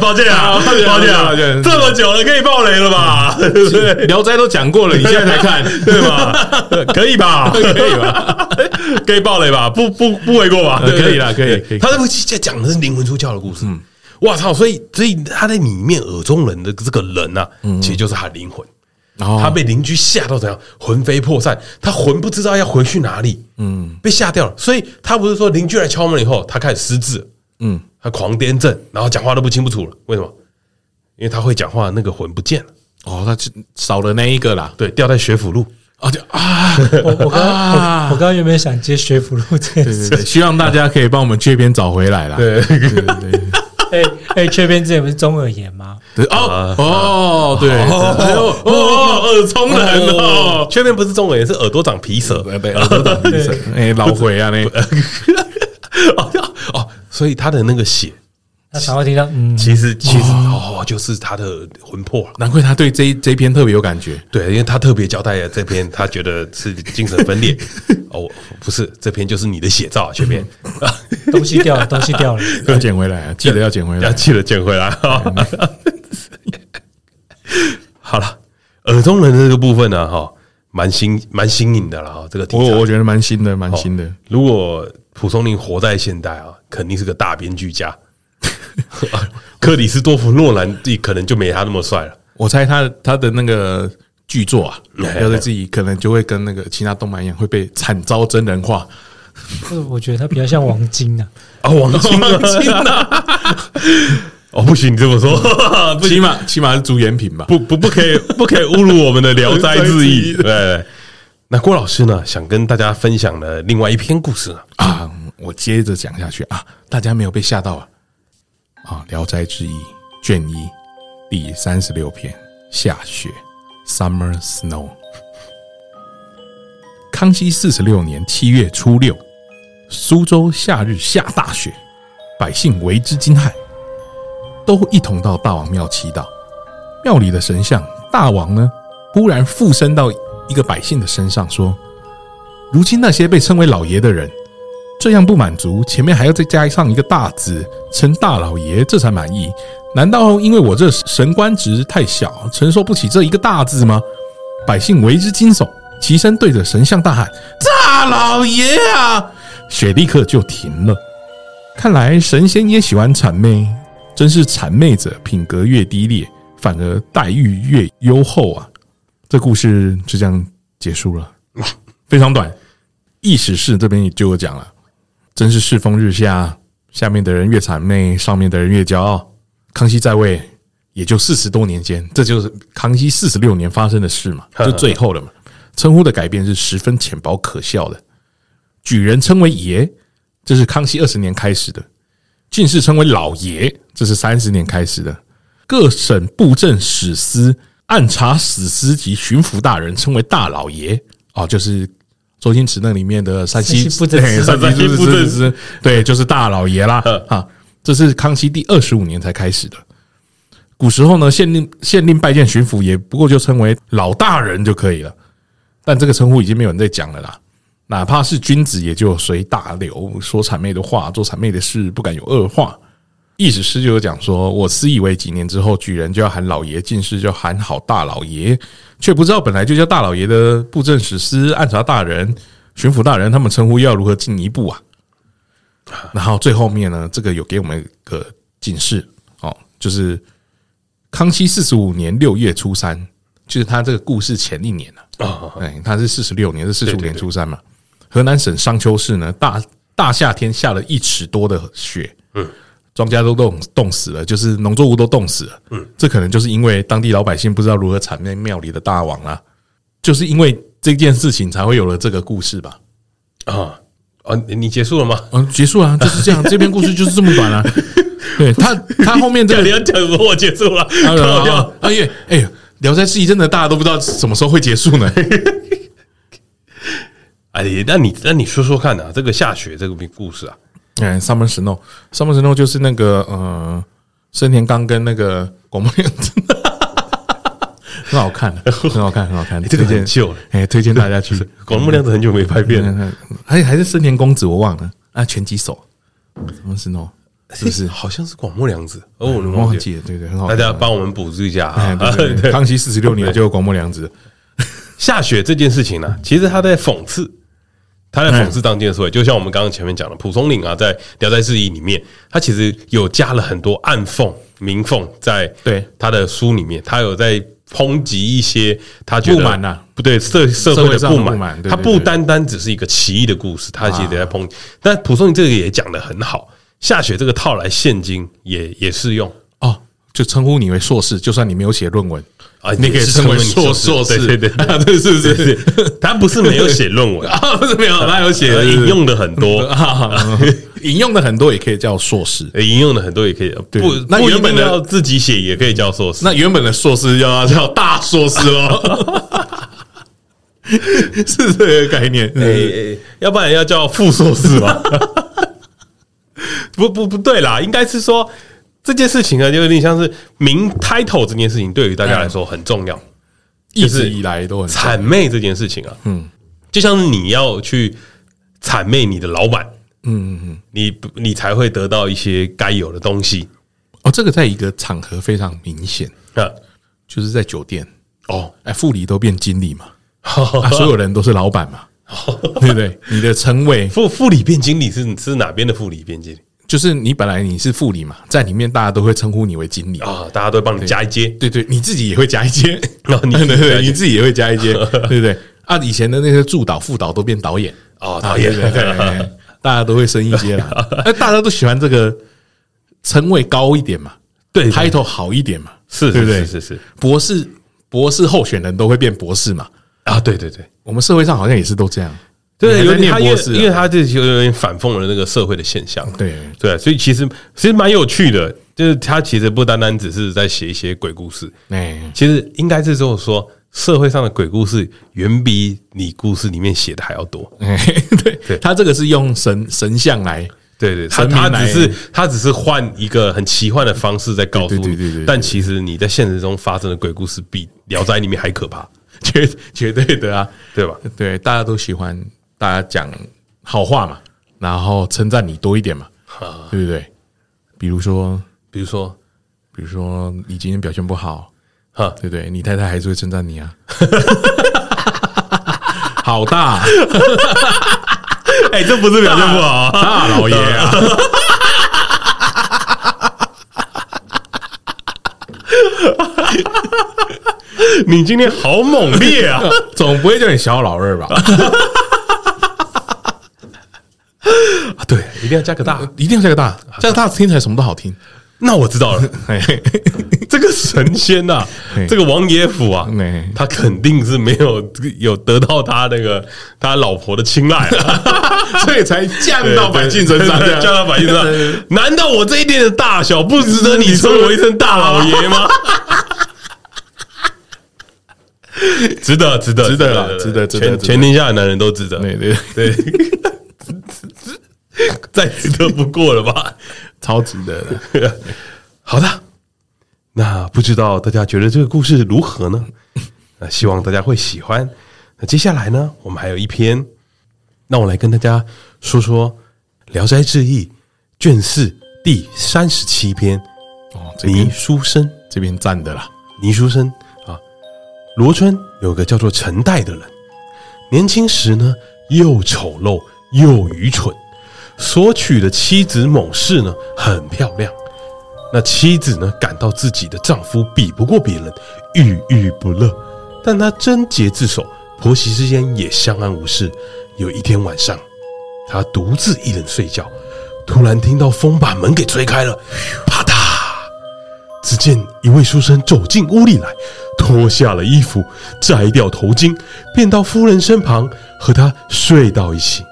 抱歉啊，抱歉，抱歉，抱歉，这么久了，可以爆雷了吧？对不对？聊斋都讲过了，你现在才看，对吧？可以吧？可以吧？可以爆雷吧？不不不为过吧？可以了，可以。可以。他这部戏在讲的是灵魂出窍的故事。嗯，哇操！所以所以他在里面耳中人的这个人呐，其实就是他灵魂。然后他被邻居吓到怎样，魂飞魄散，他魂不知道要回去哪里，嗯，被吓掉了。所以他不是说邻居来敲门以后，他开始失智，嗯。他狂癫症，然后讲话都不清不楚了。为什么？因为他会讲话，那个魂不见了。哦，他少了那一个啦。对，掉在学府路。啊，就啊，我我刚 我刚刚有没有想接学府路这件事？对对对，希望大家可以帮我们这边找回来啦。对对对。哎哎，缺边之前不是中耳炎吗？对哦哦对哦哦耳聪人哦，缺边不是中耳炎，是耳朵长皮蛇。对，耳朵长皮蛇。哎，老 鬼啊，那哦哦。所以他的那个血，他常会听到，嗯，其实其实哦，就是他的魂魄，难怪他对这这篇特别有感觉。对，因为他特别交代了这篇，他觉得是精神分裂。哦，不是，这篇就是你的写照，这篇东西掉了，东西掉了，要捡回来，记得要捡回来，要记得捡回来。好了，耳中人的这个部分呢，哈，蛮新蛮新颖的了哈，这个我我觉得蛮新的，蛮新的。如果蒲松龄活在现代啊，肯定是个大编剧家。克里斯多夫诺兰可能就没他那么帅了。我猜他他的那个剧作啊，要是自己可能就会跟那个其他动漫一样，会被惨遭真人化。我觉得他比较像王晶啊，啊，王晶啊，哦，不行，你这么说，起码起码是主演品吧？不不不可以不可以侮辱我们的《聊斋志异》。对。那郭老师呢，想跟大家分享的另外一篇故事啊，我接着讲下去啊，大家没有被吓到啊？啊，《聊斋志异》卷一第三十六篇下雪，Summer Snow。康熙四十六年七月初六，苏州夏日下大雪，百姓为之惊骇，都一同到大王庙祈祷。庙里的神像大王呢，忽然附身到一个百姓的身上，说：“如今那些被称为老爷的人，这样不满足，前面还要再加上一个大字，称大老爷，这才满意。难道因为我这神官职太小，承受不起这一个大字吗？”百姓为之惊悚。齐声对着神像大喊：“大老爷啊！”雪立刻就停了。看来神仙也喜欢谄媚，真是谄媚者品格越低劣，反而待遇越优厚啊！这故事就这样结束了，非常短。意思是这边也就有讲了，真是世风日下，下面的人越谄媚，上面的人越骄傲。康熙在位也就四十多年间，这就是康熙四十六年发生的事嘛，就最后了嘛。称呼的改变是十分浅薄可笑的，举人称为爷，这是康熙二十年开始的；进士称为老爷，这是三十年开始的；各省布政使司、按察使司及巡抚大人称为大老爷，哦，就是周星驰那里面的山西布政司，山西布政司，对，就是大老爷啦。啊，这是康熙第二十五年才开始的。古时候呢，县令县令拜见巡抚，也不过就称为老大人就可以了。但这个称呼已经没有人在讲了啦，哪怕是君子，也就随大流，说谄媚的话，做谄媚的事，不敢有恶话。意思是就有讲说，我私以为几年之后，举人就要喊老爷，进士就喊好大老爷，却不知道本来就叫大老爷的布政使司、按察大人、巡抚大人，他们称呼又要如何进一步啊？然后最后面呢，这个有给我们一个警示哦，就是康熙四十五年六月初三。就是他这个故事前一年啊，哎，他是四十六年，是四十五年初三嘛。河南省商丘市呢，大大夏天下了一尺多的雪，嗯，庄稼都冻冻死了，就是农作物都冻死了，嗯，这可能就是因为当地老百姓不知道如何谄媚庙里的大王啊，就是因为这件事情才会有了这个故事吧？啊啊，你结束了吗？嗯，结束了，就是这样，这篇故事就是这么短啊。对他，他后面这个你要讲什么？我结束了，啊，哎呀，哎呀。聊斋志异真的大家都不知道什么时候会结束呢？哎，那你那你说说看啊，这个下雪这个故事啊，嗯，Summer Snow，Summer Snow 就是那个呃，森田刚跟那个广末凉子，很好看，很好看，很好看。这个很哎，推荐大家去。广末凉子很久没拍片了，还 还是森田公子，我忘了啊，拳击手，Summer Snow。是不是？好像是广末凉子哦，我忘记了。对对，很好。大家帮我们补充一下啊！康熙四十六年就有广末凉子下雪这件事情呢，其实他在讽刺，他在讽刺当今的社会。就像我们刚刚前面讲的，蒲松龄啊，在《聊斋志异》里面，他其实有加了很多暗讽、明讽在对他的书里面，他有在抨击一些他觉得不满呐，不对社社会的不满。他不单单只是一个奇异的故事，他其实在抨击。但蒲松龄这个也讲的很好。下雪这个套来现今也也适用哦，就称呼你为硕士，就算你没有写论文啊，你可以称为硕硕士，对对对，对是不是？他不是没有写论文。啊，不是没有，他有写，引用的很多，引用的很多也可以叫硕士，引用的很多也可以不，那原本的要自己写也可以叫硕士，那原本的硕士要叫大硕士喽，是这个概念，哎，要不然要叫副硕士吧。不不不对啦，应该是说这件事情呢，就有点像是名 title 这件事情，对于大家来说很重要，一直以来都很谄媚这件事情啊，嗯，就像是你要去谄媚你的老板，嗯嗯嗯，你你才会得到一些该有的东西。哦，这个在一个场合非常明显。啊，就是在酒店。哦，哎，副理都变经理嘛，所有人都是老板嘛，对不对？你的称谓。副副理变经理是是哪边的副理变经理？就是你本来你是副理嘛，在里面大家都会称呼你为经理。啊，大家都会帮你加一阶，对对，你自己也会加一阶，你 对对，你自己也会加一阶，对不对？啊，以前的那些助导、副导都变导演。哦，导演，对，大家都会升一阶了，那大家都喜欢这个称谓高一点嘛，对，title 好一点嘛，是，对不对？是是，博士博士候选人都会变博士嘛，啊，对对对，我们社会上好像也是都这样。对，有点博士，因为他这就有点反讽了那个社会的现象。对对，所以其实其实蛮有趣的，就是他其实不单单只是在写一些鬼故事。哎，其实应该是这么说，社会上的鬼故事远比你故事里面写的还要多。对对，他这个是用神神像来，对对，他他只是他只是换一个很奇幻的方式在告诉你，对对对，但其实你在现实中发生的鬼故事比《聊斋》里面还可怕，绝绝对的啊，对吧？对，大家都喜欢大家讲好话嘛，然后称赞你多一点嘛，对不对？比如说，比如说，比如说你今天表现不好。哈，对不对，你太太还是会称赞你啊，好大，哎，这不是表现不好，大老爷啊，你今天好猛烈啊，总不会叫你小老二吧？啊，对，一定要加个大，一定要加个大，加个大听起来什么都好听。那我知道了，这个神仙呐，这个王爷府啊，他肯定是没有有得到他那个他老婆的青睐了，所以才降到百姓身上，降到百姓身上。难道我这一点的大小不值得你称我一声大老爷吗？值得，值得，值得了，值得，全全天下的男人都值得，对对。对，再值得不过了吧？超值得的，好的，那不知道大家觉得这个故事如何呢？那希望大家会喜欢。那接下来呢，我们还有一篇，那我来跟大家说说《聊斋志异》卷四第三十七篇哦。倪书生这边赞的啦，倪书生啊，罗春有个叫做陈代的人，年轻时呢又丑陋又愚蠢。所娶的妻子某氏呢，很漂亮。那妻子呢，感到自己的丈夫比不过别人，郁郁不乐。但她贞洁自守，婆媳之间也相安无事。有一天晚上，她独自一人睡觉，突然听到风把门给吹开了，啪嗒！只见一位书生走进屋里来，脱下了衣服，摘掉头巾，便到夫人身旁和她睡到一起。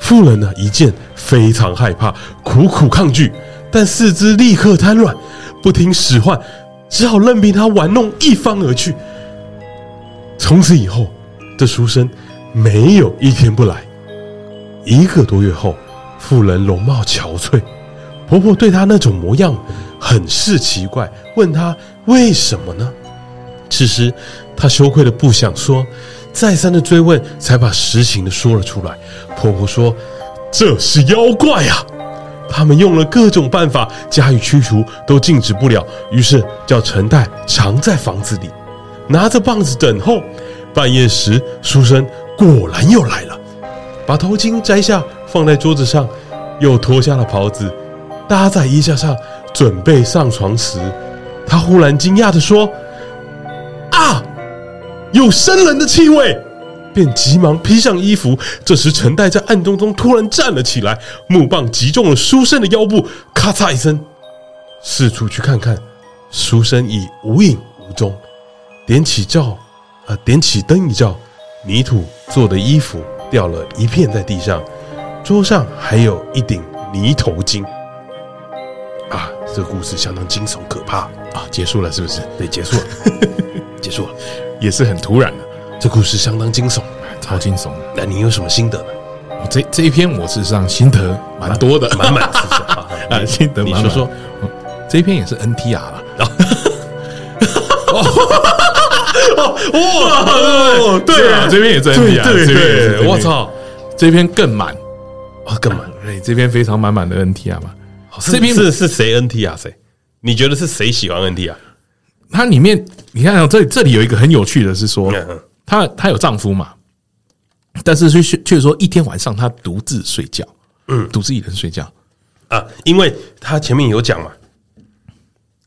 妇人呢，一见非常害怕，苦苦抗拒，但四肢立刻瘫软，不听使唤，只好任凭他玩弄一番而去。从此以后，这书生没有一天不来。一个多月后，妇人容貌憔悴，婆婆对她那种模样很是奇怪，问她为什么呢？此时她羞愧的不想说。再三的追问，才把实情的说了出来。婆婆说：“这是妖怪呀！他们用了各种办法加以驱除，都禁止不了。于是叫陈代藏在房子里，拿着棒子等候。半夜时，书生果然又来了，把头巾摘下放在桌子上，又脱下了袍子搭在衣架上，准备上床时，他忽然惊讶地说：‘！’有生人的气味，便急忙披上衣服。这时，陈代在暗中中突然站了起来，木棒击中了书生的腰部，咔嚓一声，四处去看看，书生已无影无踪。点起照，啊，点起灯一照，泥土做的衣服掉了一片在地上，桌上还有一顶泥头巾。啊，这故事相当惊悚可怕啊！结束了是不是？对，结束了，结束了。也是很突然的，这故事相当惊悚，超惊悚。那你有什么心得呢？这这一篇我事实上心得蛮多的，满满是是 啊，心得满满。你说说，这一篇也是 NTR 了。哇，对啊，这篇也是 NTR，对对，我操，这篇更满啊，更满。哎，这篇非常满满的 NTR 嘛。这篇是是谁 NTR 谁？你觉得是谁喜欢 NTR？它里面，你看这这里有一个很有趣的是说，她她有丈夫嘛，但是却却说一天晚上她独自睡觉，嗯，独自一人睡觉。啊，因为她前面有讲嘛，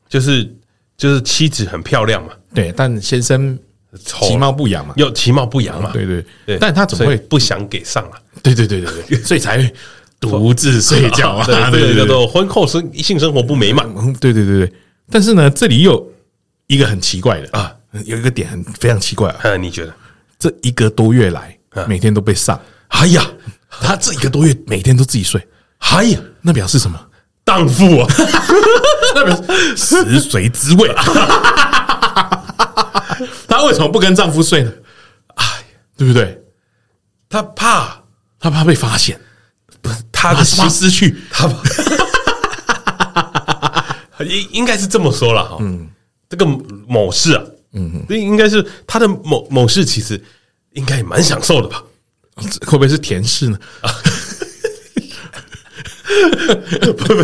就是就是妻子很漂亮嘛，对，但先生其貌不扬嘛，又其貌不扬嘛，对对对，但他怎么会不想给上啊？对对对对对，所以才会独自睡觉啊，这个叫做婚后生性生活不美满，对对对对，但是呢，这里又。一个很奇怪的啊，有一个点很非常奇怪啊。你觉得这一个多月来，每天都被上？哎呀，他这一个多月每天都自己睡。哎呀，那表示什么？荡妇啊！那表示食髓知味。他为为什么不跟丈夫睡呢？哎，对不对？她怕，她怕被发现，不是她的心失去。她怕，应应该是这么说了哈。嗯，这个某事啊，嗯，这应该是他的某某事，其实应该也蛮享受的吧？会不会是甜事呢？不不，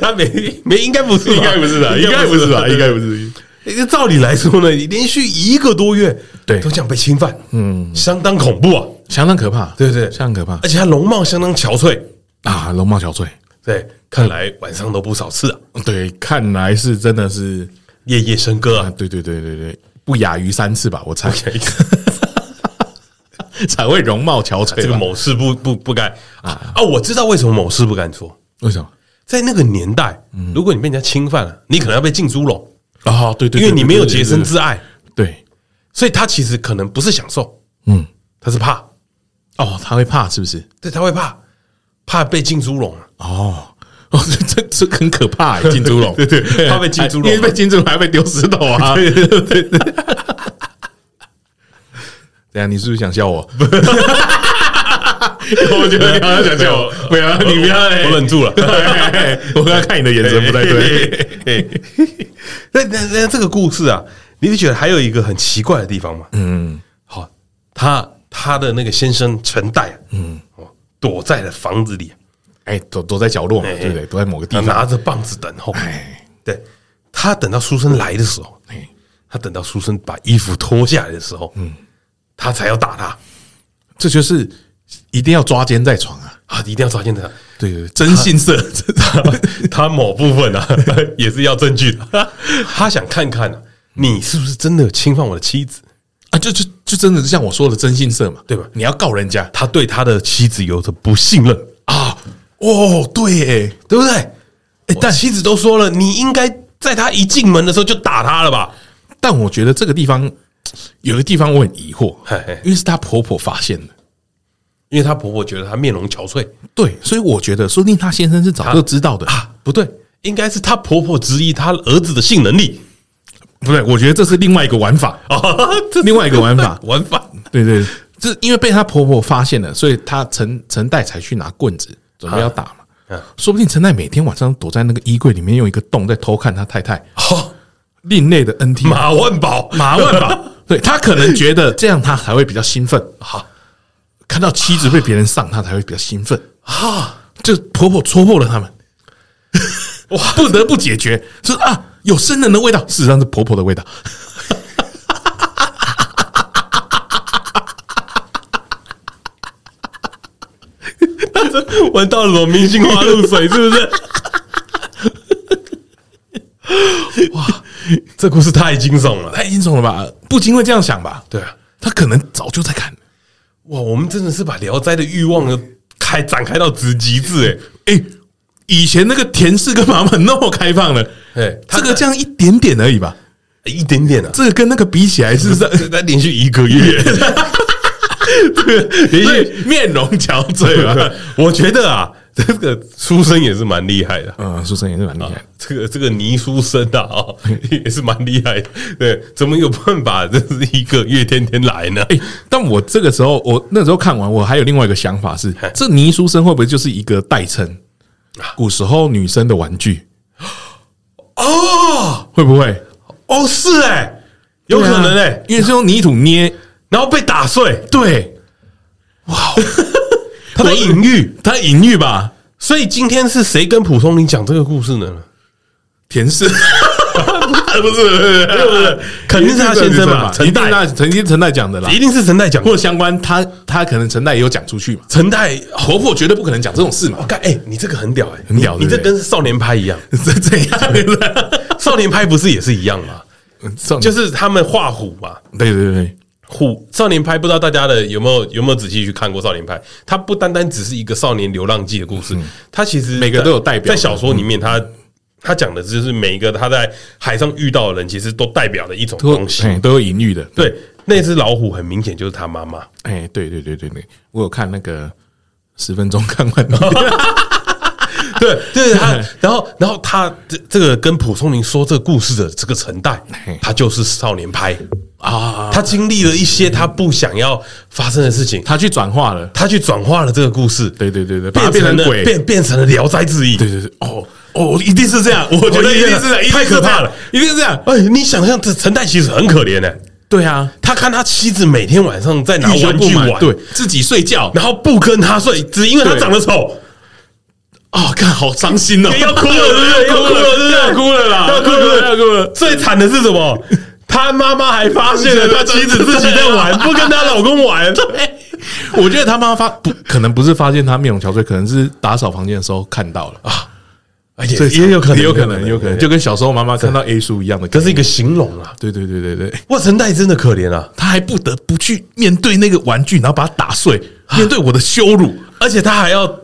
他没没，应该不是，应该不是的，应该不是吧，应该不是。照理来说呢，连续一个多月，对，都这样被侵犯，嗯，相当恐怖啊，相当可怕，对不对？相当可怕，而且他容貌相当憔悴。啊，容貌憔悴，对，看来晚上都不少次啊，对，看来是真的是夜夜笙歌啊，对对对对对，不亚于三次吧，我猜。才会容貌憔悴。这个某事不不不该啊啊！我知道为什么某事不敢做。为什么？在那个年代，如果你被人家侵犯了，你可能要被浸猪笼啊！对对，因为你没有洁身自爱。对，所以他其实可能不是享受，嗯，他是怕。哦，他会怕是不是？对，他会怕，怕被浸猪笼。哦哦，这这很可怕，浸猪笼。对对，怕被金猪笼，因为被金猪笼还要被丢石头啊！对对对对。等下，你是不是想笑我？我觉得你好像想笑我。不要，你不要，我忍住了。我刚刚看你的眼神不太对。那那那这个故事啊，你会觉得还有一个很奇怪的地方吗？嗯，好，他他的那个先生陈代，嗯，躲在了房子里，哎，躲躲在角落嘛，对不对？躲在某个地方，拿着棒子等候。哎，对，他等到书生来的时候，哎，他等到书生把衣服脱下来的时候，嗯。他才要打他，这就是一定要抓奸在床啊！啊，一定要抓奸在床。对对，真性色他，他某部分啊 也是要证据的。他想看看啊，你是不是真的有侵犯我的妻子啊？就就就真的是像我说的真性色嘛，对吧？你要告人家，他对他的妻子有着不信任啊！哦，对，哎，对不对？哎，但妻子都说了，你应该在他一进门的时候就打他了吧？但我觉得这个地方。有个地方我很疑惑，因为是她婆婆发现的，因为她婆婆觉得她面容憔悴，对，所以我觉得说不定她先生是早就知道的。啊，不对，应该是她婆婆质疑她儿子的性能力，不对，我觉得这是另外一个玩法。啊，另外一个玩法，玩法，对对，这因为被她婆婆发现了，所以她陈陈代才去拿棍子准备要打嘛，说不定陈奈每天晚上躲在那个衣柜里面用一个洞在偷看他太太，好，另类的 NT 马万宝，马万宝。对，他可能觉得这样他才会比较兴奋。哈，看到妻子被别人上，他才会比较兴奋。啊。就婆婆戳破了他们，哇，不得不解决，说啊，有生人的味道，事实上是婆婆的味道。闻到了什么明星花露水，是不是？哇！这故事太惊悚了，太惊悚了吧？不禁会这样想吧？对啊，他可能早就在看。哇，我们真的是把《聊斋》的欲望开展开到极极致哎哎！以前那个田氏跟妈妈那么开放了，哎，这个这样一点点而已吧，一点点啊。这个跟那个比起来，是在在连续一个月，对，连续面容憔悴啊。我觉得啊。这个书生也是蛮厉害的，嗯，书生也是蛮厉害。这个这个倪书生啊，哦，也是蛮厉害的。对，怎么有办法？这是一个月天天来呢？欸，但我这个时候，我那时候看完，我还有另外一个想法是：这倪书生会不会就是一个代称？古时候女生的玩具？哦，会不会？哦，是哎，有可能哎，因为是用泥土捏，然后被打碎。对，哇。他在隐喻，他在隐喻吧？所以今天是谁跟蒲松龄讲这个故事呢？田氏，不是，不是，不是，肯定是他先生嘛？陈代，曾经陈代讲的啦，一定是陈代讲，或者相关，他他可能陈代也有讲出去嘛？陈代婆婆绝对不可能讲这种事嘛？我看，哎，你这个很屌，哎，很屌，你这跟少年派一样，是这样？少年派不是也是一样吗？就是他们画虎嘛？对对对。虎少年派，不知道大家的有没有有没有仔细去看过少年派？它不单单只是一个少年流浪记的故事，它其实每个都有代表。在小说里面，他他讲的就是每一个他在海上遇到的人，其实都代表了一种东西，都有隐喻的。对，那只老虎很明显就是他妈妈。哎，对对对对对，我有看那个十分钟看完。对 对，他然后然后他这这个跟蒲松龄说这个故事的这个陈代，他就是少年派。啊，他经历了一些他不想要发生的事情，他去转化了，他去转化了这个故事，对对对对，变成了变变成了《聊斋志异》，对对对，哦哦，一定是这样，我觉得一定是这样，太可怕了，一定是这样。哎，你想象这陈太其实很可怜的，对啊，他看他妻子每天晚上在拿玩具玩，对。自己睡觉，然后不跟他睡，只因为他长得丑。哦，看好伤心哦，要哭了，对不对？要哭了，对不对？要哭了啦，要哭了，要哭了。最惨的是什么？他妈妈还发现了他妻子自己在玩，不跟她老公玩。对，我觉得他妈发不可能不是发现他面容憔悴，可能是打扫房间的时候看到了。啊。而且也有可能，也有可能，有可能，就跟小时候妈妈看到 A 叔一样的，这是一个形容啊。对对对对对，哇，陈代真的可怜啊，他还不得不去面对那个玩具，然后把它打碎，面对我的羞辱，而且他还要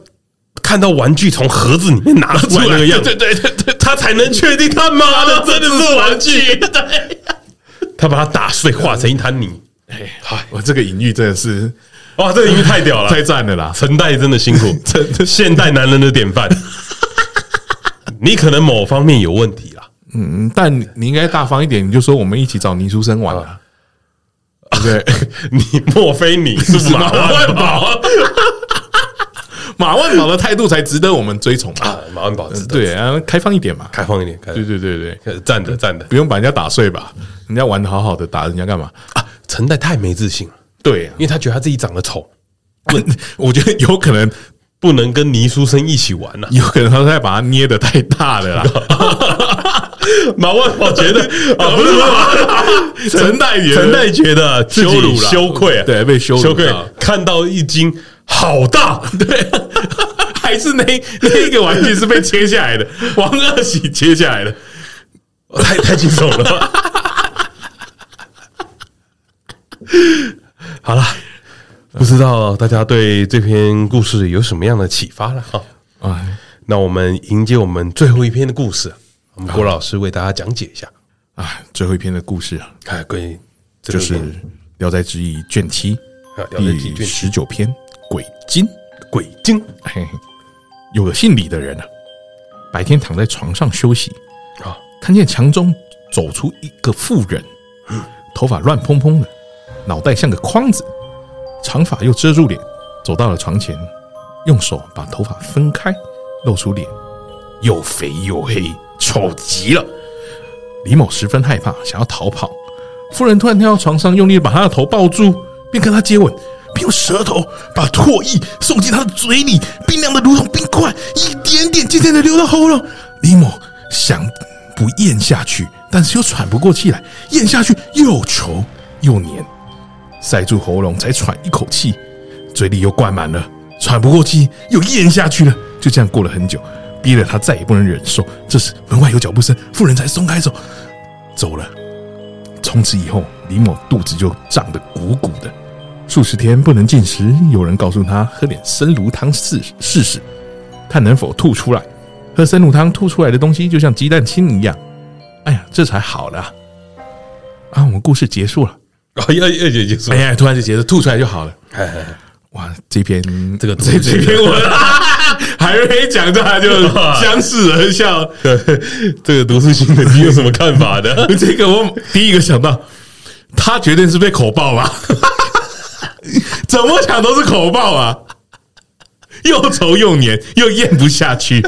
看到玩具从盒子里面拿出来那个样。子，对对对对，他才能确定他妈的真的是玩具。对。他把它打碎，化成一滩泥。哎，好，我这个隐喻真的是，哇，这个隐喻太屌了，太赞了啦！陈代真的辛苦，现代男人的典范。你可能某方面有问题啦，嗯，但你应该大方一点，你就说我们一起找倪书生玩啊。对，你莫非你是马万宝？马万宝的态度才值得我们追崇啊！马万宝，对啊，开放一点嘛，开放一点，对对对对，站着站着，不用把人家打碎吧？人家玩的好好的，打人家干嘛？啊？陈代太没自信。了，对，因为他觉得他自己长得丑，不，我觉得有可能不能跟倪书生一起玩了，有可能他在把他捏的太大了啦。马万宝觉得啊，不是 陈太，陈代觉得羞辱了，羞愧，对，被羞愧，看到一惊。好大，对，还是那那个玩具是被切下来的，王二喜切下来的，太太惊悚了。好了，不知道大家对这篇故事有什么样的启发了哈？啊，那我们迎接我们最后一篇的故事，我们郭老师为大家讲解一下。啊，最后一篇的故事啊，哎，归就是《聊斋志异》卷七第十九篇。鬼精，鬼精，嘿嘿，有个姓李的人啊，白天躺在床上休息啊，看见墙中走出一个妇人，头发乱蓬蓬的，脑袋像个筐子，长发又遮住脸，走到了床前，用手把头发分开，露出脸，又肥又黑，丑极了。李某十分害怕，想要逃跑，妇人突然跳到床上，用力把他的头抱住，并跟他接吻。并用舌头把唾液送进他的嘴里，冰凉的如同冰块，一点点渐渐的流到喉咙。李某想不咽下去，但是又喘不过气来，咽下去又稠又黏，塞住喉咙才喘一口气，嘴里又灌满了，喘不过气又咽下去了。就这样过了很久，逼得他再也不能忍受。这时门外有脚步声，妇人才松开手走了。从此以后，李某肚子就胀得鼓鼓的。数十天不能进食，有人告诉他喝点生炉汤试试试，看能否吐出来。喝生炉汤吐出来的东西就像鸡蛋清一样。哎呀，这才好了！啊，我们故事结束了。哦，要要结束？哎呀，突然就结束，吐出来就好了。哎哎，哇，这篇这个这这篇我还没讲，他就相视而笑。这个读书心得你有什么看法的？这个我第一个想到，他绝对是被口爆吧。怎么讲都是口爆啊，又稠又黏，又咽不下去。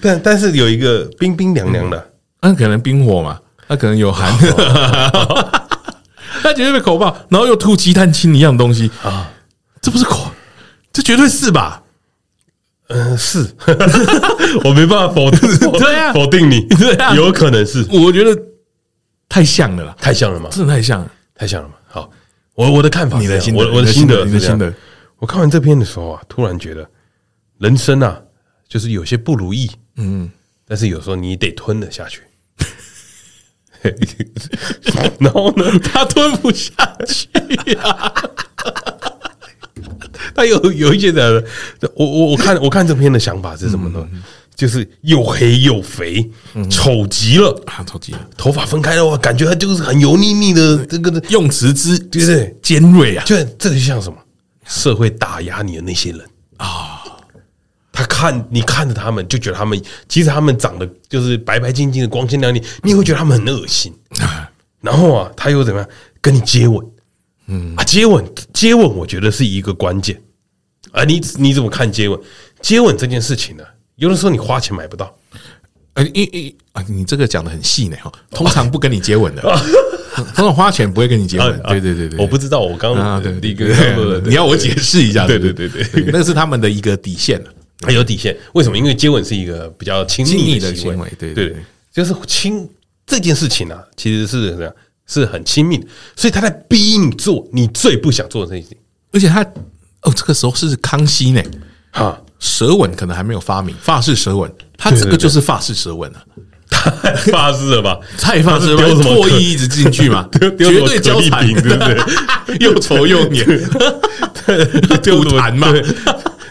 但但是有一个冰冰凉凉的，那可能冰火嘛，那可能有寒。他绝对被口爆，然后又吐鸡蛋清一样东西。啊，这不是口，这绝对是吧？嗯，是，我没办法否定，对啊，否定你，对啊，有可能是，我觉得太像了啦，太像了嘛，真的太像了，太像了嘛。好。我我的看法，你的心，我我的心得，你的心得。我看完这篇的时候啊，突然觉得人生啊，就是有些不如意，嗯，但是有时候你得吞了下去。然后呢，他吞不下去呀。他有有一些的，我我我看我看这篇的想法是什么呢？就是又黑又肥，丑极了啊！丑极了，头发分开的话，感觉他就是很油腻腻的这个用词之，对不对？尖锐啊！就这个就像什么？社会打压你的那些人啊！他看你看着他们，就觉得他们其实他们长得就是白白净净的、光鲜亮丽，你也会觉得他们很恶心。然后啊，他又怎么样？跟你接吻，嗯啊，接吻接吻，我觉得是一个关键啊。你你怎么看接吻？接吻这件事情呢？有的时候你花钱买不到，呃，因因啊，你这个讲的很细呢哈。通常不跟你接吻的，通常花钱不会跟你接吻。对对对对，我不知道，我刚刚对一个，你要我解释一下。对对对对，那是他们的一个底线了，还有底线。为什么？因为接吻是一个比较亲密的行为，对对，就是亲这件事情啊，其实是怎么样？是很亲密的，所以他在逼你做你最不想做的事情，而且他哦，这个时候是康熙呢，哈，舌吻可能还没有发明，法式舌吻，他这个就是法式舌吻啊，太法式了吧？太发式了，丢什么唾液一直进去嘛，绝对交缠，对不对？又稠又黏，丢痰嘛。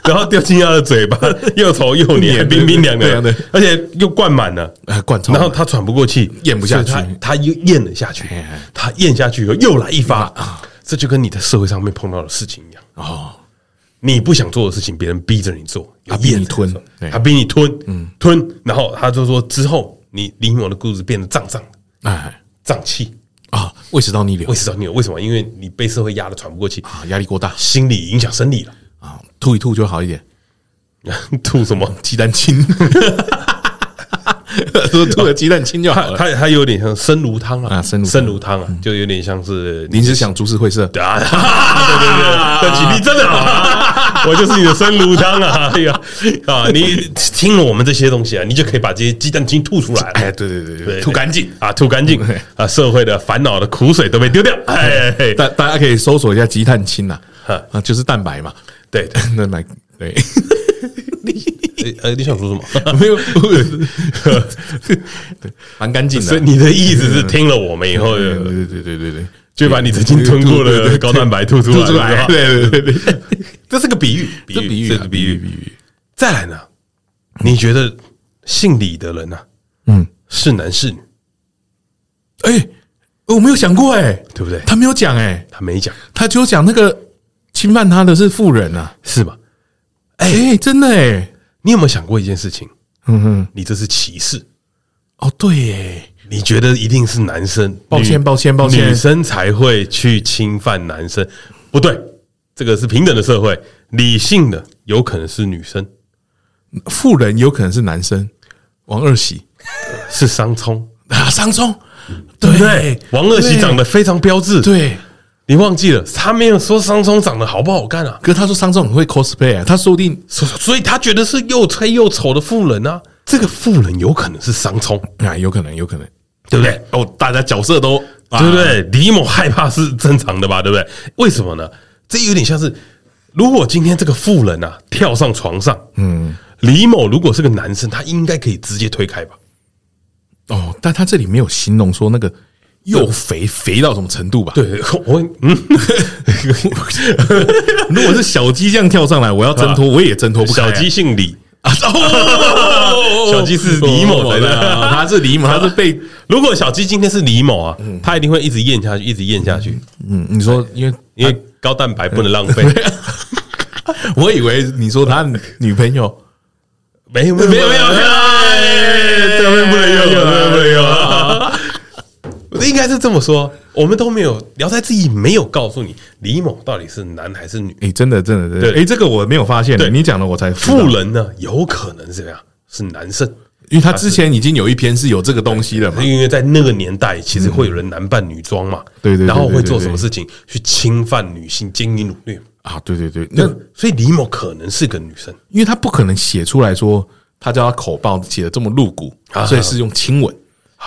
然后掉进他的嘴巴，又稠又黏，冰冰凉凉的，而且又灌满了，灌。然后他喘不过气，咽不下去，他又咽了下去，他咽下去以后又来一发，这就跟你在社会上面碰到的事情一样哦。你不想做的事情，别人逼着你做，他逼你吞，他逼你吞，嗯，吞。然后他就说，之后你李某的肚子变得胀胀的，哎，胀气啊，胃食道逆流，胃食道逆流，为什么？因为你被社会压得喘不过气啊，压力过大，心理影响生理了。啊，吐一吐就好一点。吐什么？鸡蛋清。说吐了鸡蛋清就好了。它它有点像生炉汤啊，生生炉汤啊，就有点像是。你是想株式会社？对对对对，举例真的好，我就是你的生炉汤啊！哎呀啊，你听了我们这些东西啊，你就可以把这些鸡蛋清吐出来。哎，对对对对，吐干净啊，吐干净啊，社会的烦恼的苦水都被丢掉。哎，大大家可以搜索一下鸡蛋清呐，啊，就是蛋白嘛。对，那蛮对。你 呃，你想说什么？没有，蛮干净的。所以你的意思是听了我们以后，对对对对对对，就把你曾经吞过的高蛋白吐出来。对对对对，这是个比喻，比喻，这是比喻，比喻。再来呢？你觉得姓李的人呢？嗯，是男是女？哎，我没有想过，哎，对不对？他没有讲，哎，他没讲，他只有讲那个侵犯他的是富人啊，是吧？哎，真的哎。你有没有想过一件事情？嗯哼，你这是歧视哦。对耶，你觉得一定是男生？抱歉，抱歉，抱歉，女生才会去侵犯男生？不对，这个是平等的社会，理性的有可能是女生，富人有可能是男生。王二喜是商聪啊，商聪，对对？王二喜长得非常标致，对。你忘记了，他没有说商聪长得好不好看啊？可是他说商聪很会 cosplay 啊，他说不定，所以他觉得是又黑又丑的妇人啊。这个妇人有可能是商聪啊，有可能，有可能，对不对？哦，大家角色都对不对？李某害怕是正常的吧？对不对？为什么呢？这有点像是，如果今天这个妇人啊跳上床上，嗯，李某如果是个男生，他应该可以直接推开吧？哦，但他这里没有形容说那个。又肥肥到什么程度吧？对，我嗯，如果是小鸡这样跳上来，我要挣脱，我也挣脱不开。小鸡姓李啊，小鸡是李某的，他是李某，他是被。如果小鸡今天是李某啊，他一定会一直咽下去，一直咽下去。嗯，你说，因为因为高蛋白不能浪费。我以为你说他女朋友没有没有没有没有，这边不能用，这边不能用。应该是这么说，我们都没有聊斋志异没有告诉你李某到底是男还是女。哎，真的，真的，对，哎，这个我没有发现。对，你讲了我才。妇人呢，有可能是怎样？是男生，因为他之前已经有一篇是有这个东西了嘛。因为在那个年代，其实会有人男扮女装嘛。对对。然后会做什么事情去侵犯女性、奸淫掳掠啊？对对对。那所以李某可能是个女生，因为他不可能写出来说他叫他口爆写的这么露骨，所以是用亲吻。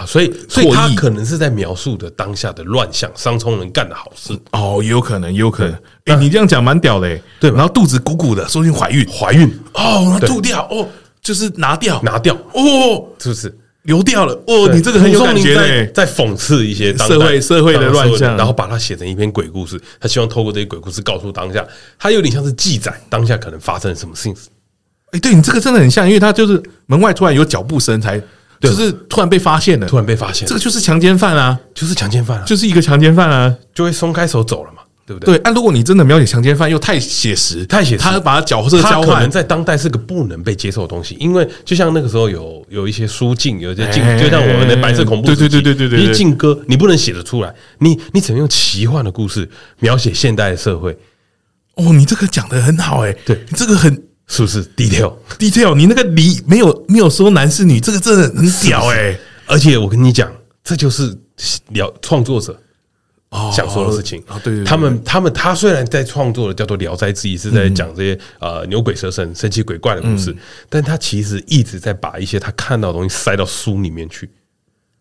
所以，所以他可能是在描述的当下的乱象，商聪人干的好事哦，也有可能，也有可能。哎，你这样讲蛮屌的，对。然后肚子鼓鼓的，说不定怀孕，怀孕哦，吐掉哦，就是拿掉，拿掉哦，是不是流掉了？哦，你这个很有感觉，在讽刺一些社会社会的乱象，然后把它写成一篇鬼故事。他希望透过这些鬼故事告诉当下，他有点像是记载当下可能发生了什么事情。哎，对你这个真的很像，因为他就是门外突然有脚步声才。就是突然被发现了，突然被发现，这个就是强奸犯啊，就是强奸犯啊，就是一个强奸犯啊，就会松开手走了嘛。对不对？对，啊，如果你真的描写强奸犯又太写实，太写实，他把角色交换，可能在当代是个不能被接受的东西，因为就像那个时候有有一些书禁，有一些禁，就像我们的白色恐怖，对对对对对对，你禁歌，你不能写得出来，你你只能用奇幻的故事描写现代的社会。哦，你这个讲的很好哎，对。你这个很是不是 detail detail？你那个你没有没有说男是女，这个真的很屌哎，而且我跟你讲，这就是聊创作者。想说的事情啊，对对，他们他们他虽然在创作的叫做《聊斋志异》，是在讲这些呃牛鬼蛇神、神奇鬼怪的故事，但他其实一直在把一些他看到的东西塞到书里面去。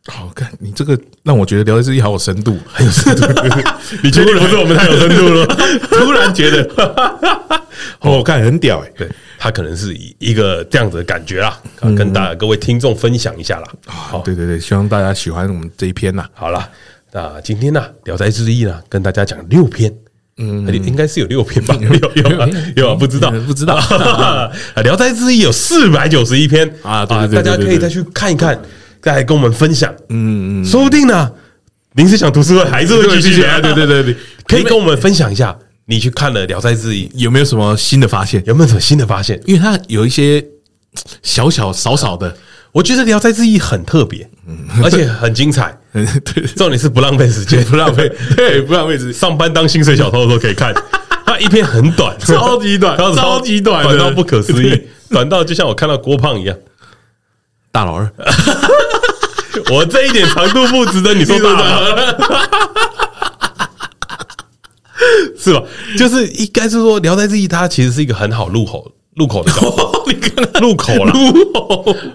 好看，你这个让我觉得《聊斋志异》好有深度，很有深度。你觉得不是我们太有深度了？突然觉得，我看很屌哎，对他可能是以一个这样子的感觉啦，跟大家各位听众分享一下啦。好，对对对，希望大家喜欢我们这一篇呐。好了。那，今天呢，《聊斋志异》呢，跟大家讲六篇，嗯，应该是有六篇吧？有有有啊，不知道不知道。《聊斋志异》有四百九十一篇啊，对对，大家可以再去看一看，再来跟我们分享。嗯嗯，说不定呢，临时想读书会还是会继续。对对对对，可以跟我们分享一下，你去看了《聊斋志异》有没有什么新的发现？有没有什么新的发现？因为它有一些小小少少的。我觉得《聊斋志异》很特别，而且很精彩。对，重点是不浪费时间，不浪费，对，不浪费时间。上班当薪水小偷的时候可以看。它一篇很短，超级短，超级短，短到不可思议，短到就像我看到郭胖一样。大老二，我这一点长度不值得你说大老二，是吧？就是应该是说，《聊斋志异》它其实是一个很好入口。入口的 你看入口了，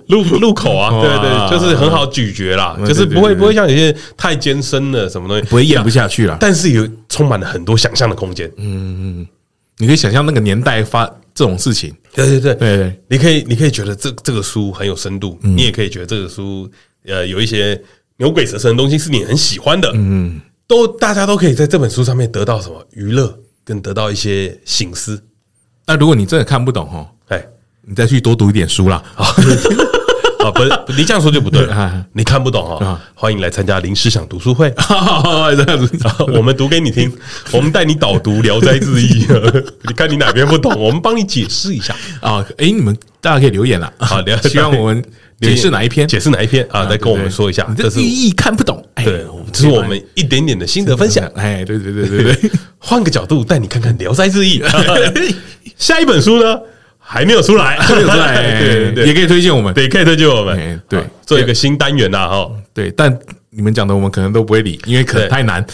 入入口啊，对对，就是很好咀嚼啦，就是不会不会像有些太艰深的什么东西，不会咽不下去了。但是有充满了很多想象的空间。嗯嗯，你可以想象那个年代发这种事情。对对对对对，你可以你可以觉得这这个书很有深度，你也可以觉得这个书呃有一些牛鬼蛇神的东西是你很喜欢的。嗯，都大家都可以在这本书上面得到什么娱乐，跟得到一些醒思。那如果你真的看不懂哦，哎，你再去多读一点书啦。啊，不是，你这样说就不对了。你看不懂哈，欢迎来参加林思想读书会。这样子我们读给你听，我们带你导读《聊斋志异》。你看你哪边不懂，我们帮你解释一下啊。哎，你们大家可以留言了。好，希望我们解释哪一篇，解释哪一篇？啊？再跟我们说一下。这是寓意看不懂，对，这是我们一点点的心得分享。哎，对对对对对，换个角度带你看看《聊斋志异》。下一本书呢，还没有出来，还没有出来，对对，也可以推荐我们，对，可以推荐我们，对，做一个新单元呐，哈，对，但你们讲的我们可能都不会理，因为可能太难，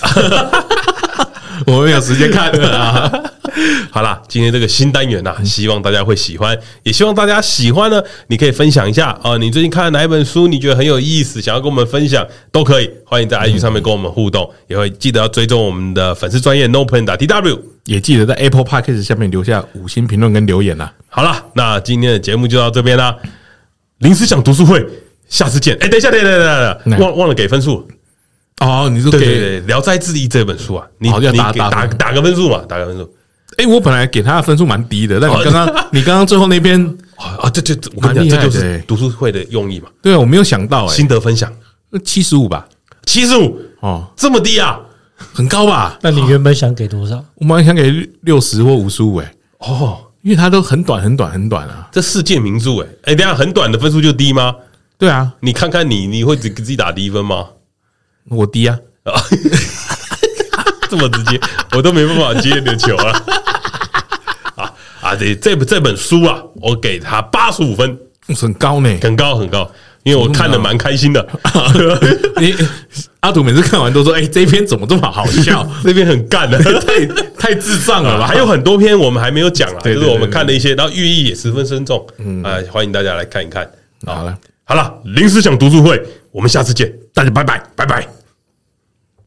我们没有时间看啊。好啦，今天这个新单元呐，希望大家会喜欢，也希望大家喜欢呢。你可以分享一下啊，你最近看了哪一本书？你觉得很有意思，想要跟我们分享都可以。欢迎在 IG 上面跟我们互动，也会记得要追踪我们的粉丝专业 No Pen 打 T W，也记得在 Apple Podcast 下面留下五星评论跟留言呐。好了，那今天的节目就到这边啦。临时想读书会，下次见。哎，等一下，等一下，等一下，忘忘了给分数哦。你说给《聊斋志异》这本书啊，你你打打打个分数嘛，打个分数。哎，我本来给他的分数蛮低的，但你刚刚 你刚刚最后那边啊，这这我跟你讲，这就是读书会的用意嘛。对啊，我没有想到，心得分享，七十五吧，七十五哦，这么低啊，很高吧？那你原本想给多少？我本来想给六十或五十五，哎，哦，因为它都很短，很短，很短啊。这世界名著，哎，哎，等下很短的分数就低吗？对啊，你看看你，你会给自己打低分吗？我低啊。这么直接，我都没办法接你的球 啊！啊啊！这这本这本书啊，我给他八十五分，很高呢，很高很高，因为我看的蛮开心的。你阿土每次看完都说：“哎，这篇怎么这么好笑？这篇很干的，太太智障了吧？”还有很多篇我们还没有讲啊，就是我们看的一些，然后寓意也十分深重。嗯啊，欢迎大家来看一看。好了，好了，临时想读书会，我们下次见，大家拜拜，拜拜。